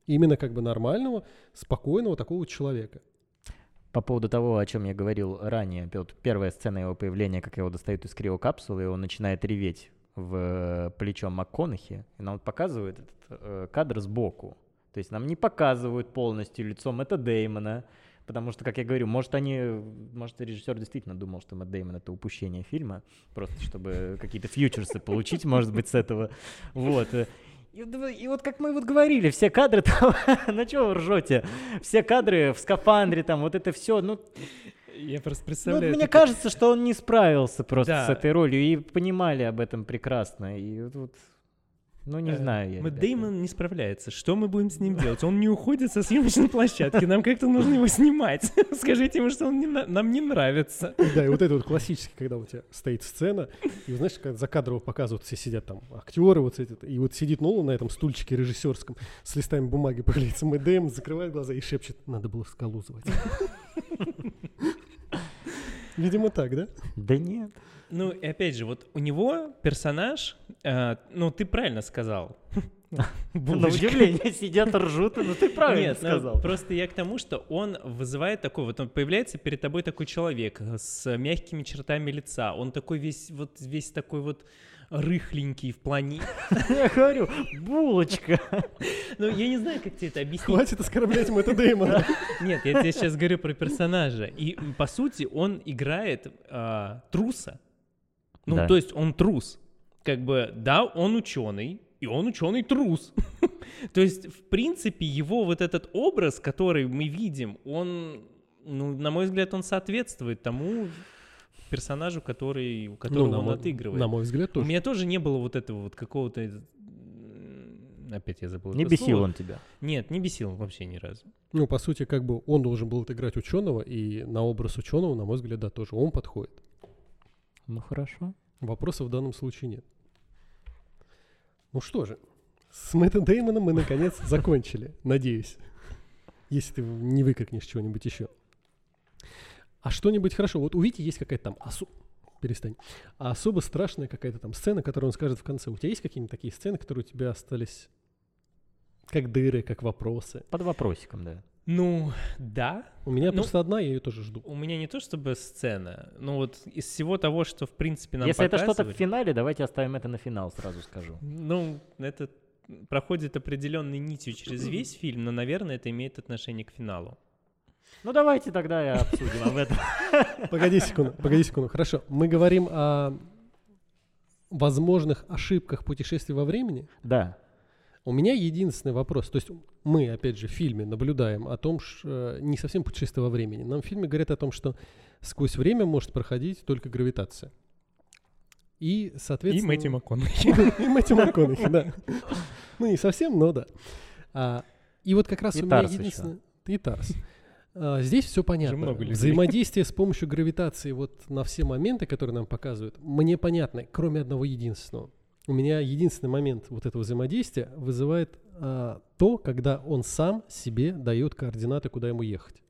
Именно как бы нормального, спокойного такого человека. По поводу того, о чем я говорил ранее, вот первая сцена его появления, как его достают из криокапсулы, и он начинает реветь в э, плечо МакКонахи, и нам показывают этот э, кадр сбоку. То есть нам не показывают полностью лицо Мэтта Деймона, потому что, как я говорю, может они, может режиссер действительно думал, что Мэтт Деймон это упущение фильма, просто чтобы какие-то фьючерсы получить, может быть, с этого. Вот. И, вот- и вот как мы вот говорили, все кадры там, ну чего вы ржете? Все кадры в скафандре, там, вот это все, ну, Я просто ну, представляю... мне это кажется, что он не справился просто Да. с этой ролью, и понимали об этом прекрасно, и вот, вот, ну, не Э, знаю я. Деймон не справляется. Что мы будем с ним делать? Он не уходит со съемочной площадки. Нам как-то нужно его снимать. Скажите ему, что он не на- нам не нравится. Да, и вот это вот классический, когда у тебя стоит сцена, и знаешь, когда за кадрово показывают, все сидят там, актеры вот эти, и вот сидит Нолан на этом стульчике режиссерском с листами бумаги появляется Мэтт Дэймон, закрывает глаза и шепчет, надо было скалу звать. Видимо, так, да? Да нет. Ну, и опять же, вот у него персонаж, э, ну, ты правильно сказал. На удивление сидят, ржут, ну ты правильно ну, сказал. просто я к тому, что он вызывает такой, вот он появляется перед тобой такой человек с мягкими чертами лица, он такой весь, вот весь такой вот рыхленький в плане... Я говорю, булочка. Ну, я не знаю, как тебе это объяснить. Хватит оскорблять Мэтта Дэймона. Нет, я тебе сейчас говорю про персонажа. И, по сути, он играет а, труса. Ну, Да. то есть он трус. Как бы, да, он ученый, и он ученый трус. То есть, в принципе, его вот этот образ, который мы видим, он, ну, на мой взгляд, он соответствует тому персонажу, который, у которого Ну, он мой- отыгрывает. На мой взгляд, У тоже. меня тоже не было вот этого вот какого-то... Опять я забыл. Не это бесил слово. он тебя. Нет, не бесил вообще ни разу. Ну, по сути, как бы он должен был отыграть ученого, и на образ ученого, на мой взгляд, да, тоже он подходит. Ну хорошо. Вопросов в данном случае нет. Ну что же, с Мэттом Деймоном мы наконец закончили, надеюсь. Если ты не выкрикнешь чего-нибудь еще. А что-нибудь хорошо. Вот у Вити есть какая-то там осо- Перестань. А особо страшная какая-то там сцена, которую он скажет в конце. У тебя есть какие-нибудь такие сцены, которые у тебя остались как дыры, как вопросы? Под вопросиком, да. Ну, да, У меня Ну, просто одна, я ее тоже жду. У меня не то чтобы сцена, ну вот из всего того, что в принципе нам Если это что-то в показывали, финале, давайте оставим это на финал, сразу скажу. ну это проходит определенной нитью через весь фильм, но, наверное, это имеет отношение к финалу. Ну давайте тогда и обсудим об этом. Погоди секунду, погоди секунду. Хорошо, мы говорим о возможных ошибках путешествий во времени. Да. У меня единственный вопрос. То есть мы, опять же, в фильме наблюдаем о том, что не совсем путешествие во времени. Нам в фильме говорят о том, что сквозь время может проходить только гравитация. И, соответственно... МакКонахи. И Мэтью МакКонахи, да. Ну, не совсем, но да. А, И вот как раз И у меня Тарс единственное... И Тарс. А, Здесь все понятно. Взаимодействие с помощью гравитации вот на все моменты, которые нам показывают, мне понятно, кроме одного единственного. У меня единственный момент вот этого взаимодействия вызывает а, то, когда он сам себе дает координаты, куда ему ехать.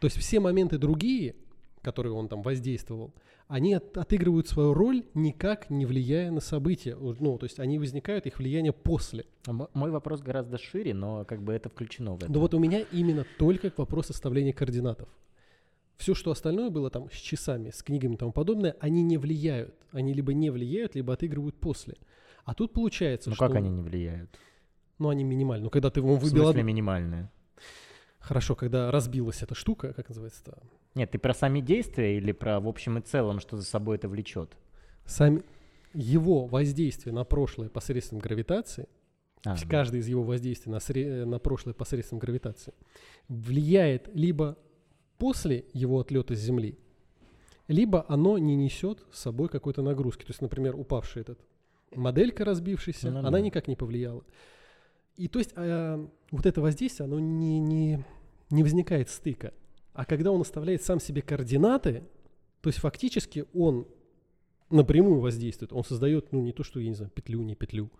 То есть все моменты другие, которые он там воздействовал, они от- отыгрывают свою роль, никак не влияя на события. Ну, то есть они возникают, их влияние после. А мо- Мой вопрос гораздо шире, но как бы это включено в это. Но вот у меня именно только вопрос составления координатов. Все, что остальное было там с часами, с книгами и тому подобное, они не влияют. Они либо не влияют, либо отыгрывают после. А тут получается, Ну что... как они не влияют? Ну, они минимальны. Ну, когда ты В выбил смысле одну- минимальные? Хорошо, когда разбилась эта штука, как называется-то? Нет, ты про сами действия или про в общем и целом, что за собой это влечет? Сами... Его воздействие на прошлое посредством гравитации, А, ну. каждое из его воздействий на, сре- на прошлое посредством гравитации влияет либо после его отлета с Земли, либо оно не несет с собой какой-то нагрузки. То есть, например, упавший этот моделька разбившаяся, Ну она никак не повлияла. И то есть э, вот это воздействие, оно не, не, не возникает стыка. А когда он оставляет сам себе координаты, то есть фактически он напрямую воздействует. Он создает, ну, не то, что, я не знаю, петлю, не петлю.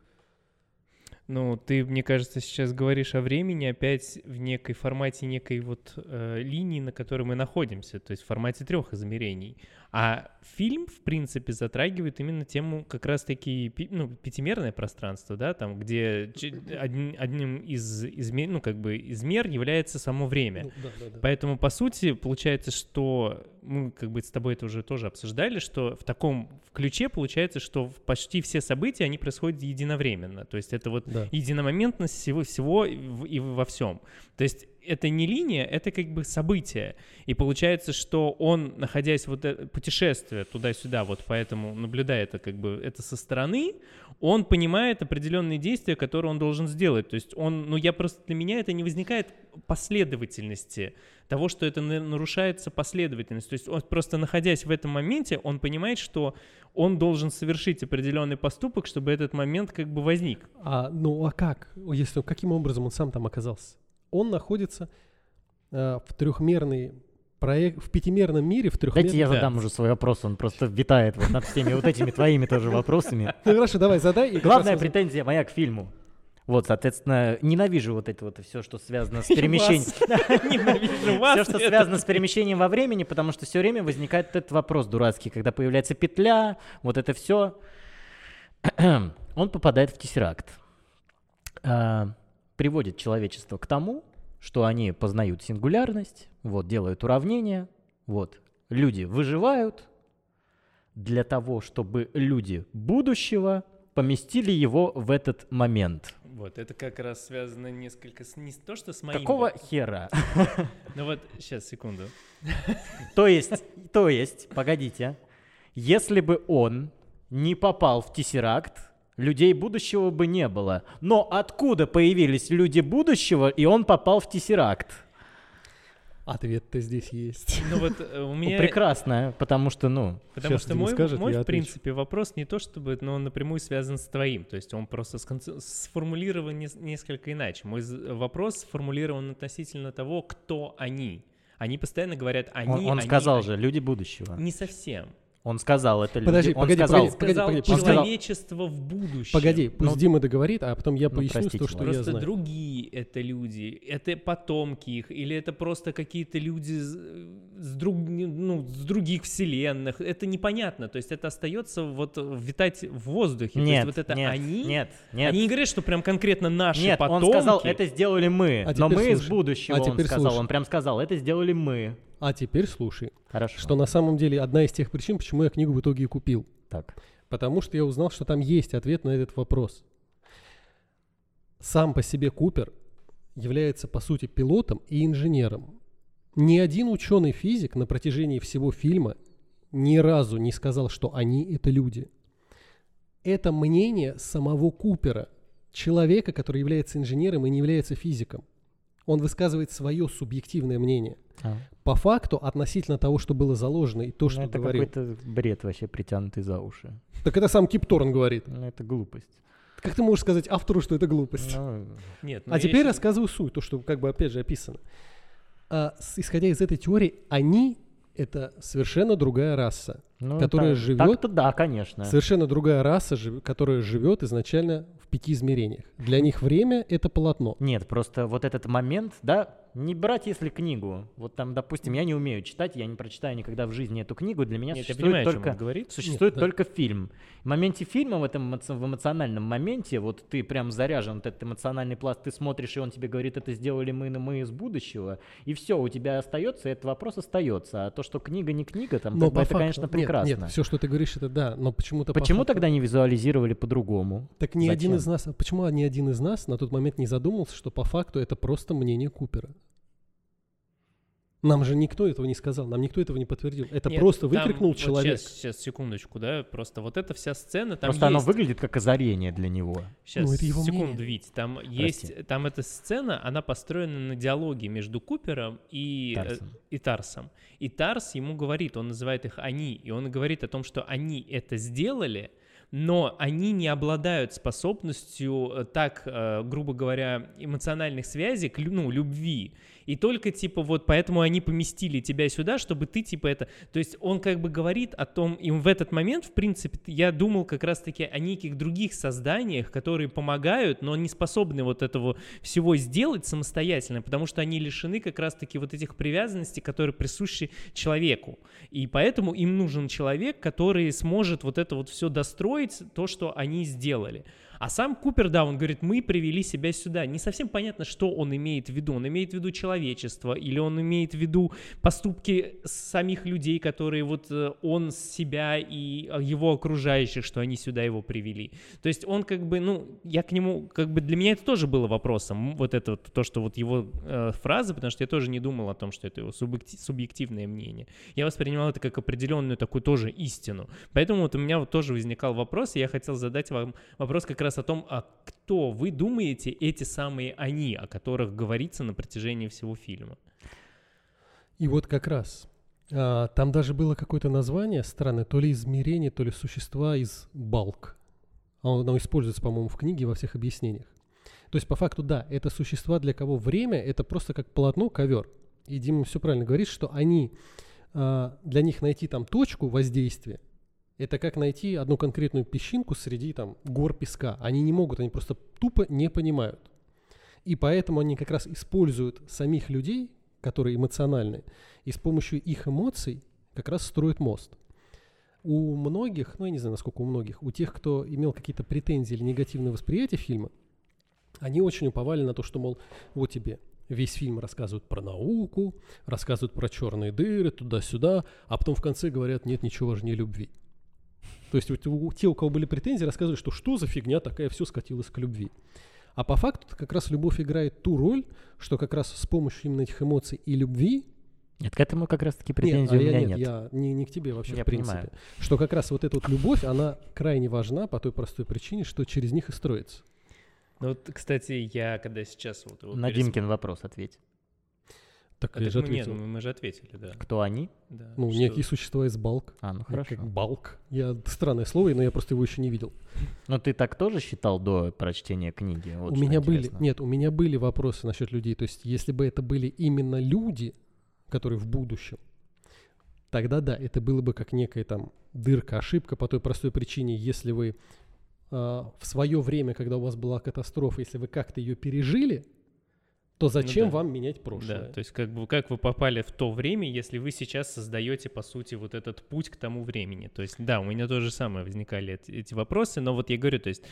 Ну, ты, мне кажется, сейчас говоришь о времени опять в некой формате некой вот э, линии, на которой мы находимся, то есть в формате трех измерений. А фильм, в принципе, затрагивает именно тему как раз-таки ну, пятимерное пространство, да, там, где одним из измер, ну, как бы измер является само время. Ну, да, да, да. Поэтому, по сути, получается, что мы как бы с тобой это уже тоже обсуждали, что в таком ключе получается, что почти все события, они происходят единовременно. То есть это вот да. единомоментность всего, всего и во всем. То есть это не линия, это как бы событие. И получается, что он, находясь вот это путешествие туда-сюда, вот поэтому наблюдая это как бы это со стороны, он понимает определенные действия, которые он должен сделать. То есть он, ну я просто для меня это не возникает последовательности того, что это нарушается последовательность. То есть он просто находясь в этом моменте, он понимает, что он должен совершить определенный поступок, чтобы этот момент как бы возник. А, ну а как? Если каким образом он сам там оказался? Он находится э, в трехмерной проект, в пятимерном мире, в трехмерном... Дайте я задам уже свой вопрос, он просто витает вот над всеми вот этими твоими тоже вопросами. Ну хорошо, давай задай. Главная претензия моя к фильму. Вот, соответственно, ненавижу вот это вот все, что связано с перемещением. Ненавижу вас. Все, что связано с перемещением во времени, потому что все время возникает этот вопрос дурацкий, когда появляется петля, вот это все. Он попадает в тессеракт. Приводит человечество к тому, что они познают сингулярность, вот, делают уравнения, вот, люди выживают для того, чтобы люди будущего поместили его в этот момент. Вот, это как раз связано несколько с не то, что с моим. Какого хера? Ну вот, сейчас, секунду. То есть, то есть, погодите, если бы он не попал в Тессеракт, людей будущего бы не было. Но откуда появились люди будущего, и он попал в Тессеракт? Ответ-то здесь есть. Ну вот э, у меня... Прекрасно, потому что, ну... Потому что мой, скажет, мой в принципе, вопрос не то, чтобы, но он напрямую связан с твоим. То есть он просто сформулирован несколько иначе. Мой вопрос сформулирован относительно того, кто они. Они постоянно говорят «они», Он, он они, сказал они. же «люди будущего». Не совсем. Он сказал это Подожди, люди. Он погоди, сказал, погоди, погоди, погоди, погоди. Человечество в будущем. Погоди, пусть ну, Дима договорит, а потом я ну, поясню то, что просто я знаю. другие это люди, это потомки их, или это просто какие-то люди с, друг, ну, с других вселенных. Это непонятно. То есть это остается вот витать в воздухе. Нет, вот это нет, они, нет, нет. Они не говорят, что прям конкретно наши нет, потомки. он сказал, это сделали мы. А но мы слушай. из будущего, а он сказал. Слушай. Он прям сказал, это сделали мы. А теперь слушай. Хорошо. Что на самом деле одна из тех причин, почему я книгу в итоге и купил. Так. Потому что я узнал, что там есть ответ на этот вопрос. Сам по себе Купер является, по сути, пилотом и инженером. Ни один ученый-физик на протяжении всего фильма ни разу не сказал, что они — это люди. Это мнение самого Купера, человека, который является инженером и не является физиком. Он высказывает свое субъективное мнение – а. По факту, относительно того, что было заложено, и то, ну, что это говорил. Это какой-то бред вообще притянутый за уши. Так это сам Кип Торн говорит. Ну, это глупость. Как ты можешь сказать автору, что это глупость? Ну, Нет, ну, а теперь еще... рассказываю суть, то, что как бы опять же описано. А, с, исходя из этой теории, они это совершенно другая раса, ну, которая так, живет. Так-то да, конечно. Совершенно другая раса, которая живет изначально в пяти измерениях. Для них время это полотно. Нет, просто вот этот момент, да, не брать, если книгу. Вот там, допустим, я не умею читать, я не прочитаю никогда в жизни эту книгу. Для меня Нет, существует понимаю, только говорит. существует Нет, только да. фильм. В моменте фильма, в этом в эмоциональном моменте, вот ты прям заряжен, вот этот эмоциональный пласт, ты смотришь, и он тебе говорит, это сделали мы, мы из будущего, и все, у тебя остается, и этот вопрос остается. А то, что книга не книга, там, но это, факту, конечно, прекрасно. Нет, нет, все, что ты говоришь, это да, но почему-то... Почему по тогда не визуализировали по-другому? Так ни Зачем? один из нас, почему ни один из нас на тот момент не задумался, что по факту это просто мнение Купера? Нам же никто этого не сказал, нам никто этого не подтвердил. Это Нет, просто выкрикнул там, человек. Вот сейчас, сейчас, секундочку, да, просто вот эта вся сцена, там Просто есть... оно выглядит как озарение для него. Сейчас, ну, это его секунду, мнение. Вить, там Прости. есть, там эта сцена, она построена на диалоге между Купером и э, Тарсом. и Тарсом. И Тарс ему говорит, он называет их «они», и он говорит о том, что они это сделали, но они не обладают способностью э, так, э, грубо говоря, эмоциональных связей к ну, любви. И только, типа, вот поэтому они поместили тебя сюда, чтобы ты, типа, это... То есть он как бы говорит о том, и в этот момент, в принципе, я думал как раз-таки о неких других созданиях, которые помогают, но не способны вот этого всего сделать самостоятельно, потому что они лишены как раз-таки вот этих привязанностей, которые присущи человеку. И поэтому им нужен человек, который сможет вот это вот все достроить, то, что они сделали. А сам Купер, да, он говорит, мы привели себя сюда. Не совсем понятно, что он имеет в виду. Он имеет в виду человечество, или он имеет в виду поступки самих людей, которые вот э, он себя и э, его окружающих, что они сюда его привели. То есть он как бы, ну, я к нему, как бы для меня это тоже было вопросом, вот это вот, то, что вот его э, фразы, потому что я тоже не думал о том, что это его субъекти- субъективное мнение. Я воспринимал это как определенную такую тоже истину. Поэтому вот у меня вот тоже возникал вопрос, и я хотел задать вам вопрос как раз о том, а кто вы думаете эти самые они, о которых говорится на протяжении всего фильма? И вот как раз а, там даже было какое-то название странное, то ли измерение, то ли существа из балк. А Оно используется, по-моему, в книге во всех объяснениях. То есть, по факту, да, это существа, для кого время — это просто как полотно, ковер. И Дима все правильно говорит, что они, а, для них найти там точку воздействия, это как найти одну конкретную песчинку среди там гор песка. Они не могут, они просто тупо не понимают. И поэтому они как раз используют самих людей, которые эмоциональны, и с помощью их эмоций как раз строят мост. У многих, ну я не знаю, насколько у многих, у тех, кто имел какие-то претензии или негативное восприятие фильма, они очень уповали на то, что, мол, вот тебе весь фильм рассказывают про науку, рассказывают про черные дыры, туда-сюда, а потом в конце говорят, нет ничего важнее любви. То есть вот у- те, у кого были претензии, рассказывали, что что за фигня такая, все скатилось к любви. А по факту как раз любовь играет ту роль, что как раз с помощью именно этих эмоций и любви Нет, к этому как раз-таки нет, претензий а у я меня нет, нет. я не, не к тебе вообще Я в принципе. понимаю. Что как раз вот эта вот любовь, она крайне важна по той простой причине, что через них и строится. Ну вот, кстати, я когда сейчас вот... его На перес- Димкин вопрос ответь. Так А я так же мы, нет, ответил. мы, мы же ответили, да. Кто они? да Ну, что- некие существа из балк. А, ну хорошо. Как балк. Я странное слово, но я просто его еще не видел. Но ты так тоже считал до прочтения книги? Вот у меня были, интересно. нет, у меня были вопросы насчет людей. То есть, если бы это были именно люди, которые в будущем, тогда да, это было бы как некая там дырка, ошибка по той простой причине, если вы а, в свое время, когда у вас была катастрофа, если вы как-то ее пережили, то зачем Ну да. вам менять прошлое? Да, то есть как бы как вы попали в то время, если вы сейчас создаете, по сути, вот этот путь к тому времени. То есть, да, у меня то же самое возникали эти, эти вопросы, но вот я говорю, то есть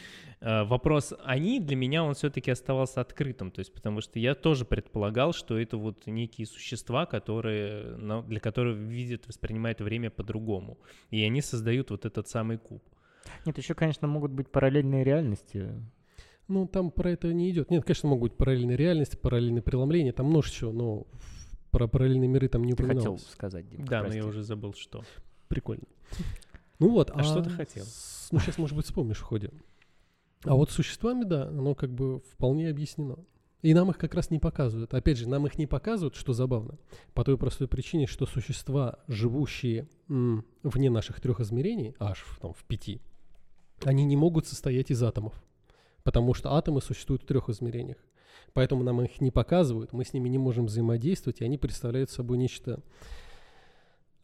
э, вопрос «они» для меня, он все-таки оставался открытым, то есть потому что я тоже предполагал, что это вот некие существа, которые, ну, для которых видят, воспринимают время по-другому, и они создают вот этот самый куб. Нет, еще, конечно, могут быть параллельные реальности. Ну, там про это не идет. Нет, конечно, могут быть параллельные реальности, параллельные преломления, там множество, но про параллельные миры там не Ты хотел упоминалось. сказать, Дим. Да, но я уже забыл, что. Прикольно. Ну вот. А что ты хотел? с- Ну, сейчас, может быть, вспомнишь в ходе. А вот с существами, да, оно как бы вполне объяснено. И нам их как раз не показывают. Опять же, нам их не показывают, что забавно, по той простой причине, что существа, живущие м, вне наших трех измерений, аж в, там, в пяти, они не могут состоять из атомов, потому что атомы существуют в трех измерениях. Поэтому нам их не показывают, мы с ними не можем взаимодействовать, и они представляют собой нечто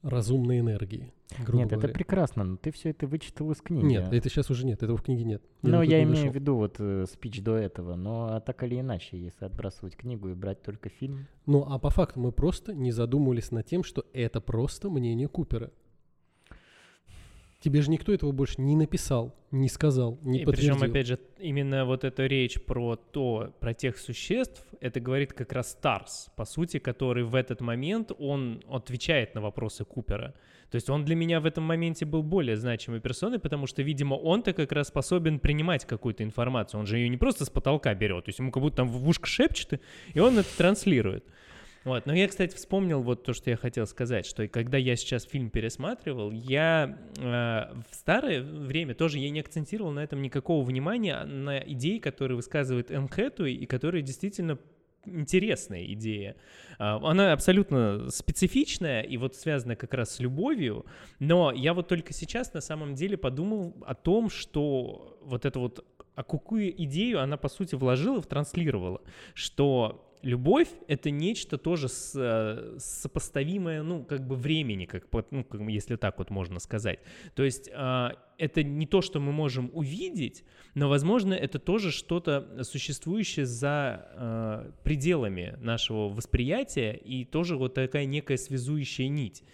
разумной энергии, грубо Нет, это говоря. прекрасно, но ты все это вычитал из книги. Нет, это сейчас уже нет, этого в книге нет. Ну, тут я не имею в виду вот э, спич до этого, но а так или иначе, если отбрасывать книгу и брать только фильм, Ну, а по факту мы просто не задумывались над тем, что это просто мнение Купера. Тебе же никто этого больше не написал, не сказал, не И подтвердил. причем, опять же, именно вот эта речь про то, про тех существ, это говорит как раз Старс, по сути, который в этот момент, он отвечает на вопросы Купера. То есть он для меня в этом моменте был более значимой персоной, потому что, видимо, он-то как раз способен принимать какую-то информацию. Он же ее не просто с потолка берет, то есть ему как будто там в ушко шепчет, и он это транслирует. Вот. Но я, кстати, вспомнил вот то, что я хотел сказать, что когда я сейчас фильм пересматривал, я э, в старое время тоже я не акцентировал на этом никакого внимания, на идеи, которые высказывает Энн и которые действительно интересная идея. А, Она абсолютно специфичная и вот связана как раз с любовью, но я вот только сейчас на самом деле подумал о том, что вот это вот, а какую идею она по сути вложила, транслировала, что любовь — это нечто тоже с, э, сопоставимое, ну, как бы времени, как, ну, как если так вот можно сказать. То есть а, это не то, что мы можем увидеть, но, возможно, это тоже что-то существующее за э, пределами нашего восприятия и тоже вот такая некая связующая нить.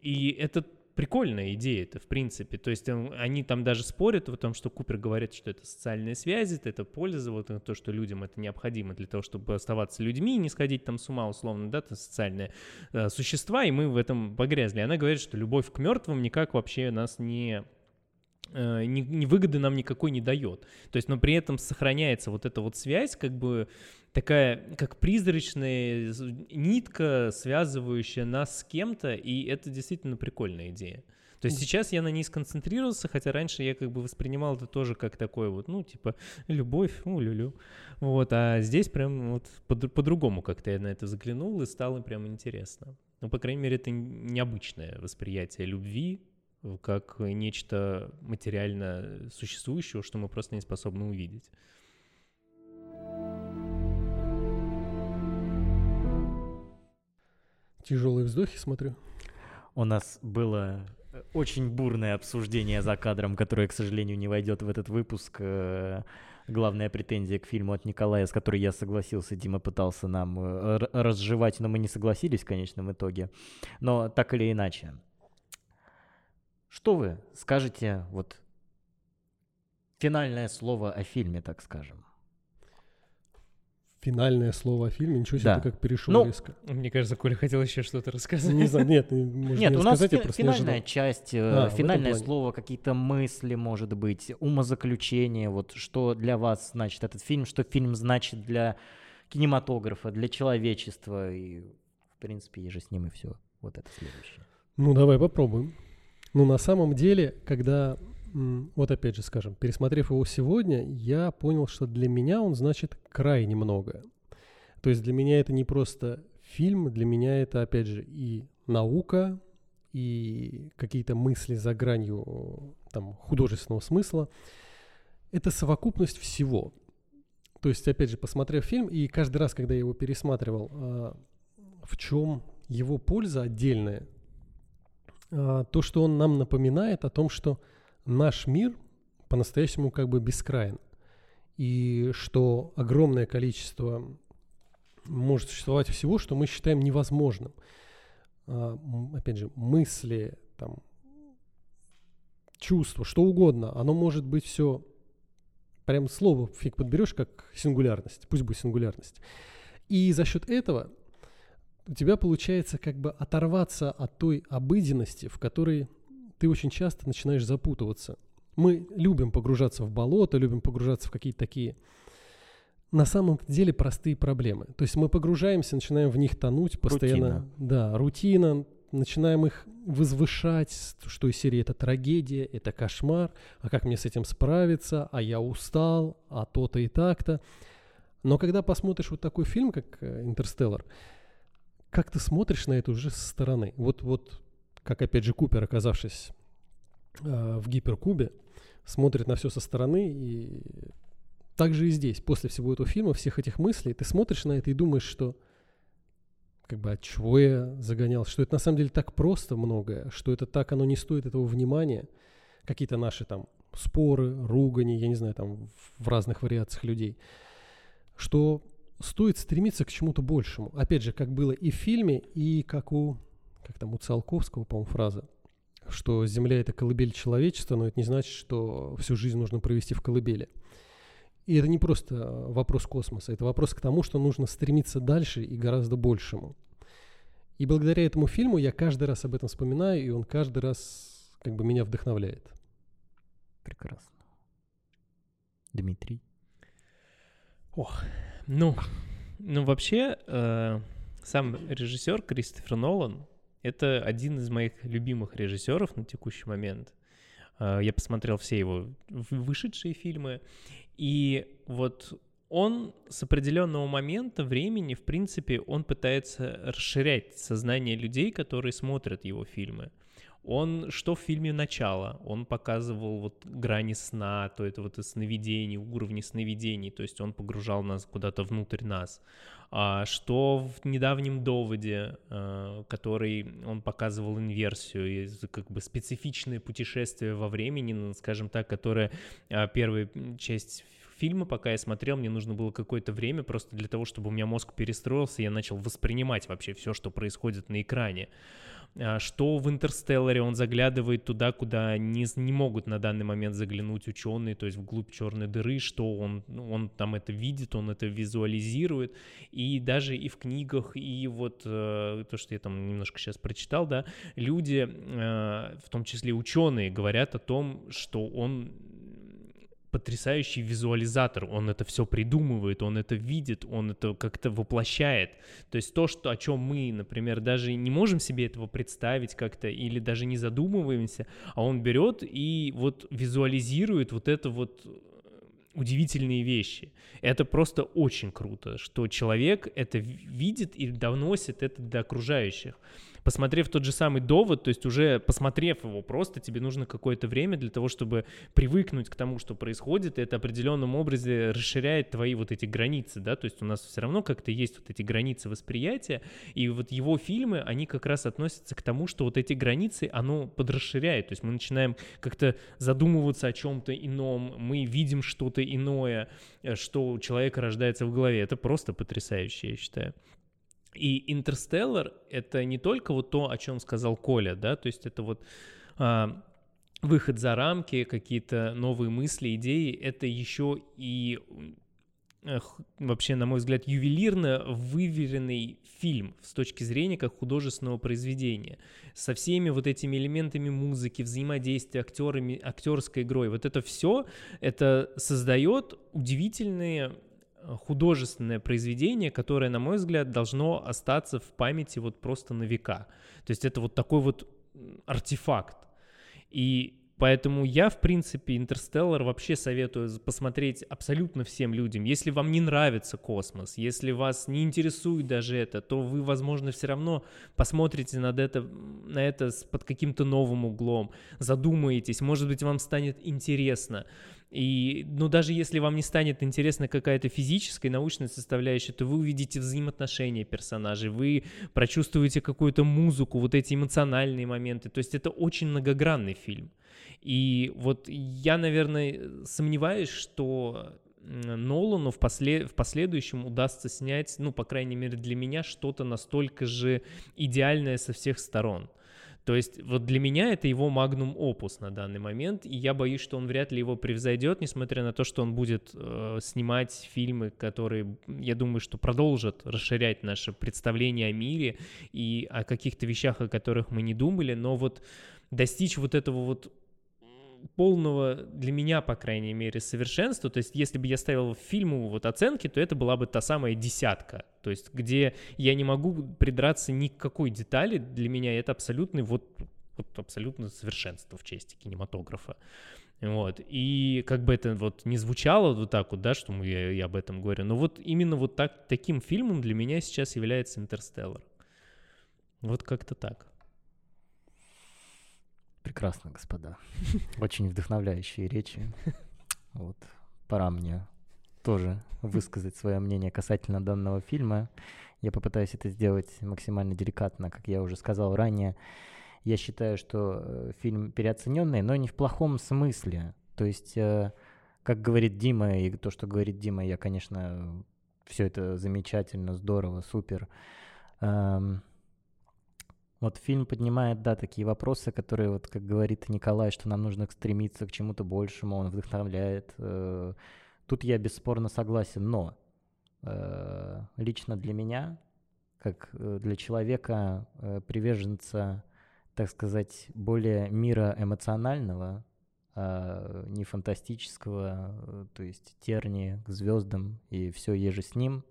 И это прикольная идея это в принципе. То есть они там даже спорят о том, что Купер говорит, что это социальные связи, это польза, вот э, то, что людям это необходимо для того, чтобы оставаться людьми и не сходить там с ума условно, да, это социальные э, существа, и мы в этом погрязли. Она говорит, что любовь к мертвым никак вообще нас не ни, ни выгоды нам никакой не дает. То есть, но при этом сохраняется вот эта вот связь, как бы такая, как призрачная нитка, связывающая нас с кем-то, и это действительно прикольная идея. То есть сейчас я на ней сконцентрировался, хотя раньше я как бы воспринимал это тоже как такое вот, ну, типа, любовь, ну, люлю. Вот, а здесь прям вот по- по-другому как-то я на это заглянул, и стало прям интересно. Ну, по крайней мере, это необычное восприятие любви, э, как нечто материально существующего, что мы просто не способны увидеть. Тяжелые вздохи смотрю. У нас было э, очень бурное обсуждение за кадром, которое, к сожалению, не войдет в этот выпуск. Э, Главная претензия к фильму от Николая, с которой я согласился, Дима пытался нам э, разжевать, но мы не согласились в конечном итоге. Но так или иначе. Что вы скажете, вот, финальное слово о фильме, так скажем? Финальное слово о фильме. Ничего себе, Да. ты как перешел Ну, резко. Мне кажется, Коля хотел еще что-то рассказать. Не знаю, нет, не- можно Нет, не у нас я фи- финальная часть, э, А, финальное слово, какие-то мысли, может быть, умозаключение, вот что для вас значит этот фильм, что фильм значит для кинематографа, для человечества, и, в принципе, и же с ним и все. Вот это следующее. Ну, давай попробуем. Ну, на самом деле, когда, вот опять же, скажем, пересмотрев его сегодня, я понял, что для меня он значит крайне многое. То есть для меня это не просто фильм, для меня это, опять же, и наука, и какие-то мысли за гранью там, художественного смысла. Это совокупность всего. То есть, опять же, посмотрев фильм, и каждый раз, когда я его пересматривал, а, в чем его польза отдельная, то, что он нам напоминает о том, что наш мир по-настоящему как бы бескрайен. И что огромное количество может существовать всего, что мы считаем невозможным. А, опять же, мысли, там, чувства, что угодно. Оно может быть все, прям слово фиг подберешь, как сингулярность. Пусть будет сингулярность. И за счет этого у тебя получается как бы оторваться от той обыденности, в которой ты очень часто начинаешь запутываться. Мы любим погружаться в болото, любим погружаться в какие-то такие на самом деле простые проблемы. То есть мы погружаемся, начинаем в них тонуть постоянно. Рутина. Да, рутина, начинаем их возвышать, что из серии это трагедия, это кошмар, а как мне с этим справиться, а я устал, а то-то и так-то. Но когда посмотришь вот такой фильм, как э, «Интерстеллар», как ты смотришь на это уже со стороны. Вот, вот как опять же Купер, оказавшись э, в гиперкубе, смотрит на все со стороны и так же и здесь, после всего этого фильма, всех этих мыслей, ты смотришь на это и думаешь, что как бы от чего я загонял, что это на самом деле так просто многое, что это так, оно не стоит этого внимания, какие-то наши там споры, ругани, я не знаю, там в разных вариациях людей, что стоит стремиться к чему-то большему. Опять же, как было и в фильме, и как у, как там, у Циолковского, по-моему, фраза, что Земля — это колыбель человечества, но это не значит, что всю жизнь нужно провести в колыбели. И это не просто вопрос космоса, это вопрос к тому, что нужно стремиться дальше и гораздо большему. И благодаря этому фильму я каждый раз об этом вспоминаю, и он каждый раз как бы меня вдохновляет. Прекрасно. Дмитрий. Ну, ну вообще, э, сам режиссер Кристофер Нолан это один из моих любимых режиссеров на текущий момент. Э, я посмотрел все его вышедшие фильмы, и вот он с определенного момента времени, в принципе, он пытается расширять сознание людей, которые смотрят его фильмы. Он, что в фильме «Начало», он показывал вот грани сна, то это вот сновидений, уровни сновидений, то есть он погружал нас куда-то внутрь нас. А что в недавнем доводе, э, который он показывал инверсию, как бы специфичное путешествие во времени, ну, скажем так, которое э, первая часть фильма, пока я смотрел, мне нужно было какое-то время просто для того, чтобы у меня мозг перестроился, я начал воспринимать вообще все, что происходит на экране. А, что в «Интерстелларе» он заглядывает туда, куда не, не могут на данный момент заглянуть ученые, то есть вглубь черной дыры, что он, ну, он там это видит, он это визуализирует, и даже и в книгах, и вот э, то, что я там немножко сейчас прочитал, да, люди, э, в том числе ученые, говорят о том, что он потрясающий визуализатор, он это все придумывает, он это видит, он это как-то воплощает. То есть то, что, о чем мы, например, даже не можем себе этого представить как-то или даже не задумываемся, а он берет и вот визуализирует вот это вот удивительные вещи. Это просто очень круто, что человек это видит и доносит это до окружающих посмотрев тот же самый довод, то есть уже посмотрев его, просто тебе нужно какое-то время для того, чтобы привыкнуть к тому, что происходит, и это определенном образе расширяет твои вот эти границы, да, то есть у нас все равно как-то есть вот эти границы восприятия, и вот его фильмы, они как раз относятся к тому, что вот эти границы, оно подрасширяет, то есть мы начинаем как-то задумываться о чем-то ином, мы видим что-то иное, э, что у человека рождается в голове, это просто потрясающе, я считаю. И «Интерстеллар» — это не только вот то, о чем сказал Коля, да, то есть это вот а, выход за рамки, какие-то новые мысли, идеи, это еще и вообще, на мой взгляд, ювелирно выверенный фильм с точки зрения как художественного произведения, со всеми вот этими элементами музыки, взаимодействия актерами, актерской игрой. Вот это все, это создает удивительные художественное произведение, которое, на мой взгляд, должно остаться в памяти вот просто на века. То есть это вот такой вот артефакт. И Поэтому я, в принципе, «Интерстеллар» вообще советую посмотреть абсолютно всем людям. Если вам не нравится космос, если вас не интересует даже это, то вы, возможно, все равно посмотрите над это, на это под каким-то новым углом, задумаетесь, может быть, вам станет интересно. И, ну, даже если вам не станет интересна какая-то физическая, научная составляющая, то вы увидите взаимоотношения персонажей, вы прочувствуете какую-то музыку, вот эти эмоциональные моменты. То есть это очень многогранный фильм. И вот я, наверное, сомневаюсь, что Нолану в, после, в последующем удастся снять, ну, по крайней мере, для меня что-то настолько же идеальное со всех сторон. То есть вот для меня это его магнум опус на данный момент, и я боюсь, что он вряд ли его превзойдет, несмотря на то, что он будет э, снимать фильмы, которые, я думаю, что продолжат расширять наше представление о мире и о каких-то вещах, о которых мы не думали, но вот достичь вот этого вот полного для меня, по крайней мере, совершенства. То есть, если бы я ставил фильму вот оценки, то это была бы та самая десятка. То есть, где я не могу придраться ни к какой детали. Для меня это абсолютный вот, вот абсолютно совершенство в части кинематографа. Вот. И как бы это вот не звучало вот так вот, да, что мы, я, я об этом говорю, но вот именно вот так, таким фильмом для меня сейчас является «Интерстеллар». Вот как-то так. Прекрасно, господа. Очень вдохновляющие речи. Вот. Пора мне тоже высказать свое мнение касательно данного фильма. Я попытаюсь это сделать максимально деликатно, как я уже сказал ранее. Я считаю, что э, фильм переоцененный, но не в плохом смысле. То есть, э, как говорит Дима, и то, что говорит Дима, я, конечно, все это замечательно, здорово, супер. Эм, вот фильм поднимает, да, такие вопросы, которые, вот как говорит Николай, что нам нужно стремиться к чему-то большему, он вдохновляет. Э, тут я бесспорно согласен, но э, лично для меня, как э, для человека, приверженца, так сказать, более мира эмоционального, а не фантастического, то есть терни к звездам и все еже с ним,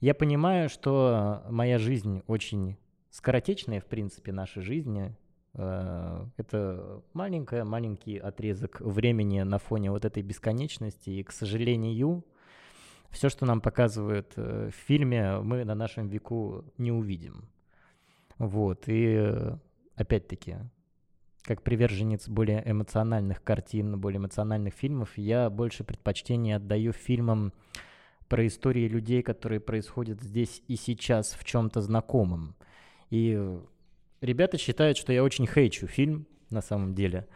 я понимаю, что моя жизнь очень скоротечная, в принципе, наша жизнь. Э, это маленький-маленький отрезок времени на фоне вот этой бесконечности. И, к сожалению, все, что нам показывают э, в фильме, мы на нашем веку не увидим. Вот, и э, опять-таки, как приверженец более эмоциональных картин, более эмоциональных фильмов, я больше предпочтение отдаю фильмам про истории людей, которые происходят здесь и сейчас в чем-то знакомом. И ребята считают, что я очень хейчу фильм на самом деле.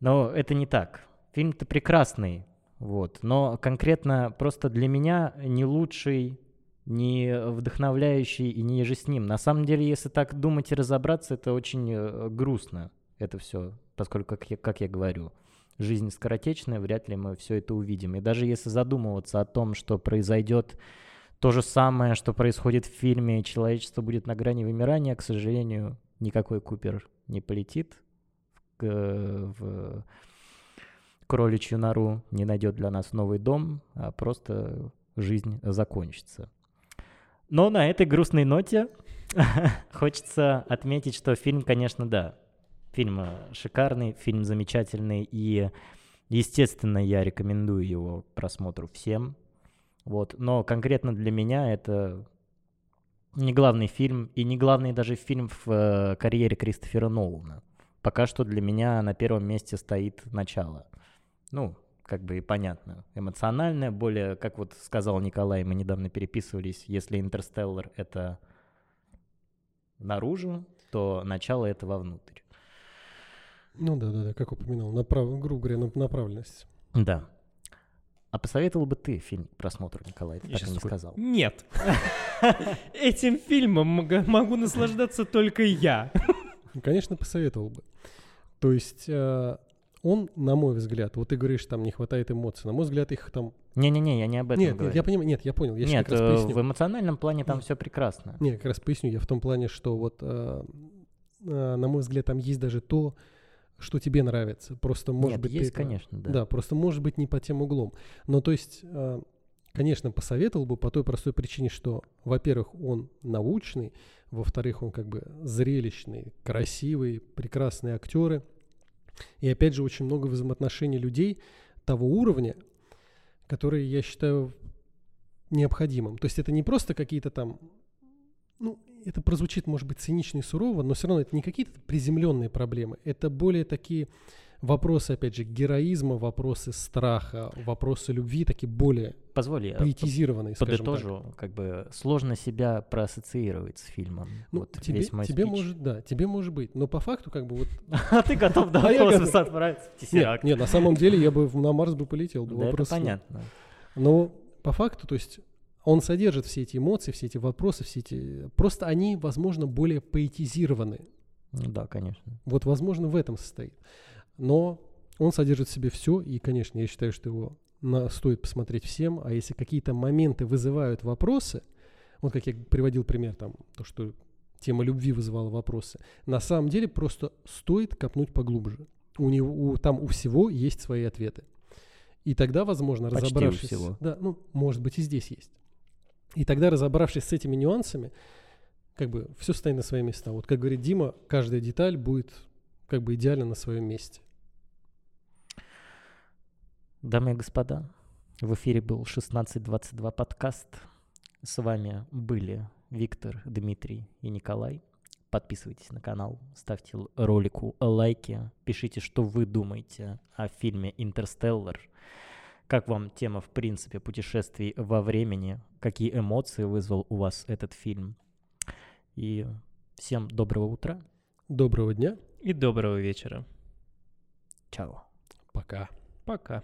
Но это не так. Фильм-то прекрасный, вот. Но конкретно просто для меня не лучший, не вдохновляющий и не еже с ним. На самом деле, если так думать и разобраться, это очень э, грустно, это все, поскольку, как я, как я говорю, жизнь скоротечная, вряд ли мы все это увидим. И даже если задумываться о том, что произойдет то же самое, что происходит в фильме, человечество будет на грани вымирания, к сожалению, никакой Купер не полетит в, в кроличью нору, не найдет для нас новый дом, а просто жизнь закончится. Но на этой грустной ноте хочется отметить, что фильм, конечно, да, фильм э, шикарный, фильм замечательный, и, естественно, я рекомендую его к просмотру всем. Вот. Но конкретно для меня это не главный фильм, и не главный даже фильм в э, карьере Кристофера Нолана. Пока что для меня на первом месте стоит «Начало». Ну, как бы и понятно. Эмоциональное, более, как вот сказал Николай, мы недавно переписывались, если «Интерстеллар» — это наружу, то начало — это вовнутрь. Ну да, да, да, как упоминал, направ... грубо говоря, направленность. Да. А посоветовал бы ты фильм к просмотру, Николай? Ты Я так и не такой, сказал. Нет. Этим фильмом мог- могу наслаждаться только я. Конечно, посоветовал бы. То есть э, он, на мой взгляд, вот ты говоришь, там не хватает эмоций. На мой взгляд, их там... Не-не-не, я не об этом Нет, говорю. нет, я понимаю, нет, я понял. Я Нет, как раз э, поясню. в эмоциональном плане там Нет. все прекрасно. Не, как раз поясню. Я в том плане, что вот, э, э, на мой взгляд, там есть даже то, что тебе нравится. Просто, может Нет, быть, ты есть, это- конечно, да. Да, просто может быть не по тем углом. Но то есть, э, конечно, посоветовал бы по той простой причине, что, во-первых, он научный, во-вторых, он как бы зрелищный, красивый, прекрасные актеры. И опять же, очень много взаимоотношений людей того уровня, которые я считаю необходимым. То есть это не просто какие-то там, ну, это прозвучит, может быть, цинично и сурово, но все равно это не какие-то приземленные проблемы. Это более такие вопросы, опять же, героизма, вопросы страха, вопросы любви, такие более Позволь, я поэтизированные, так. подытожу, как бы сложно себя проассоциировать с фильмом. Ну, вот тебе, весь мой тебе спич. может, да, тебе может быть, но по факту как бы вот... А ты готов до А я космоса готов. отправиться в Нет, Тессеракт. нет, на самом деле я бы на Марс бы полетел. Да, это понятно. Но по факту, то есть он содержит все эти эмоции, все эти вопросы, все эти... Просто они, возможно, более поэтизированы. Ну да, конечно. Вот, возможно, в этом состоит. Но он содержит в себе все, и, конечно, я считаю, что его на- стоит посмотреть всем. А если какие-то моменты вызывают вопросы, вот как я приводил пример, там, то, что тема любви вызывала вопросы, на самом деле просто стоит копнуть поглубже. У него, у- там у всего есть свои ответы. И тогда, возможно, Почти разобравшись... всего. Да, ну, может быть, и здесь есть. И тогда, разобравшись с этими нюансами, как бы все станет на свои места. Вот как говорит Дима, каждая деталь будет как бы идеально на своем месте. Дамы и господа, в эфире был 1622 подкаст. С вами были Виктор, Дмитрий и Николай. Подписывайтесь на канал, ставьте ролику лайки, пишите, что вы думаете о фильме «Интерстеллар», как вам тема, в принципе, путешествий во времени, какие эмоции вызвал у вас этот фильм. И всем доброго утра. Доброго дня. И доброго вечера. Чао. Пока. Пока.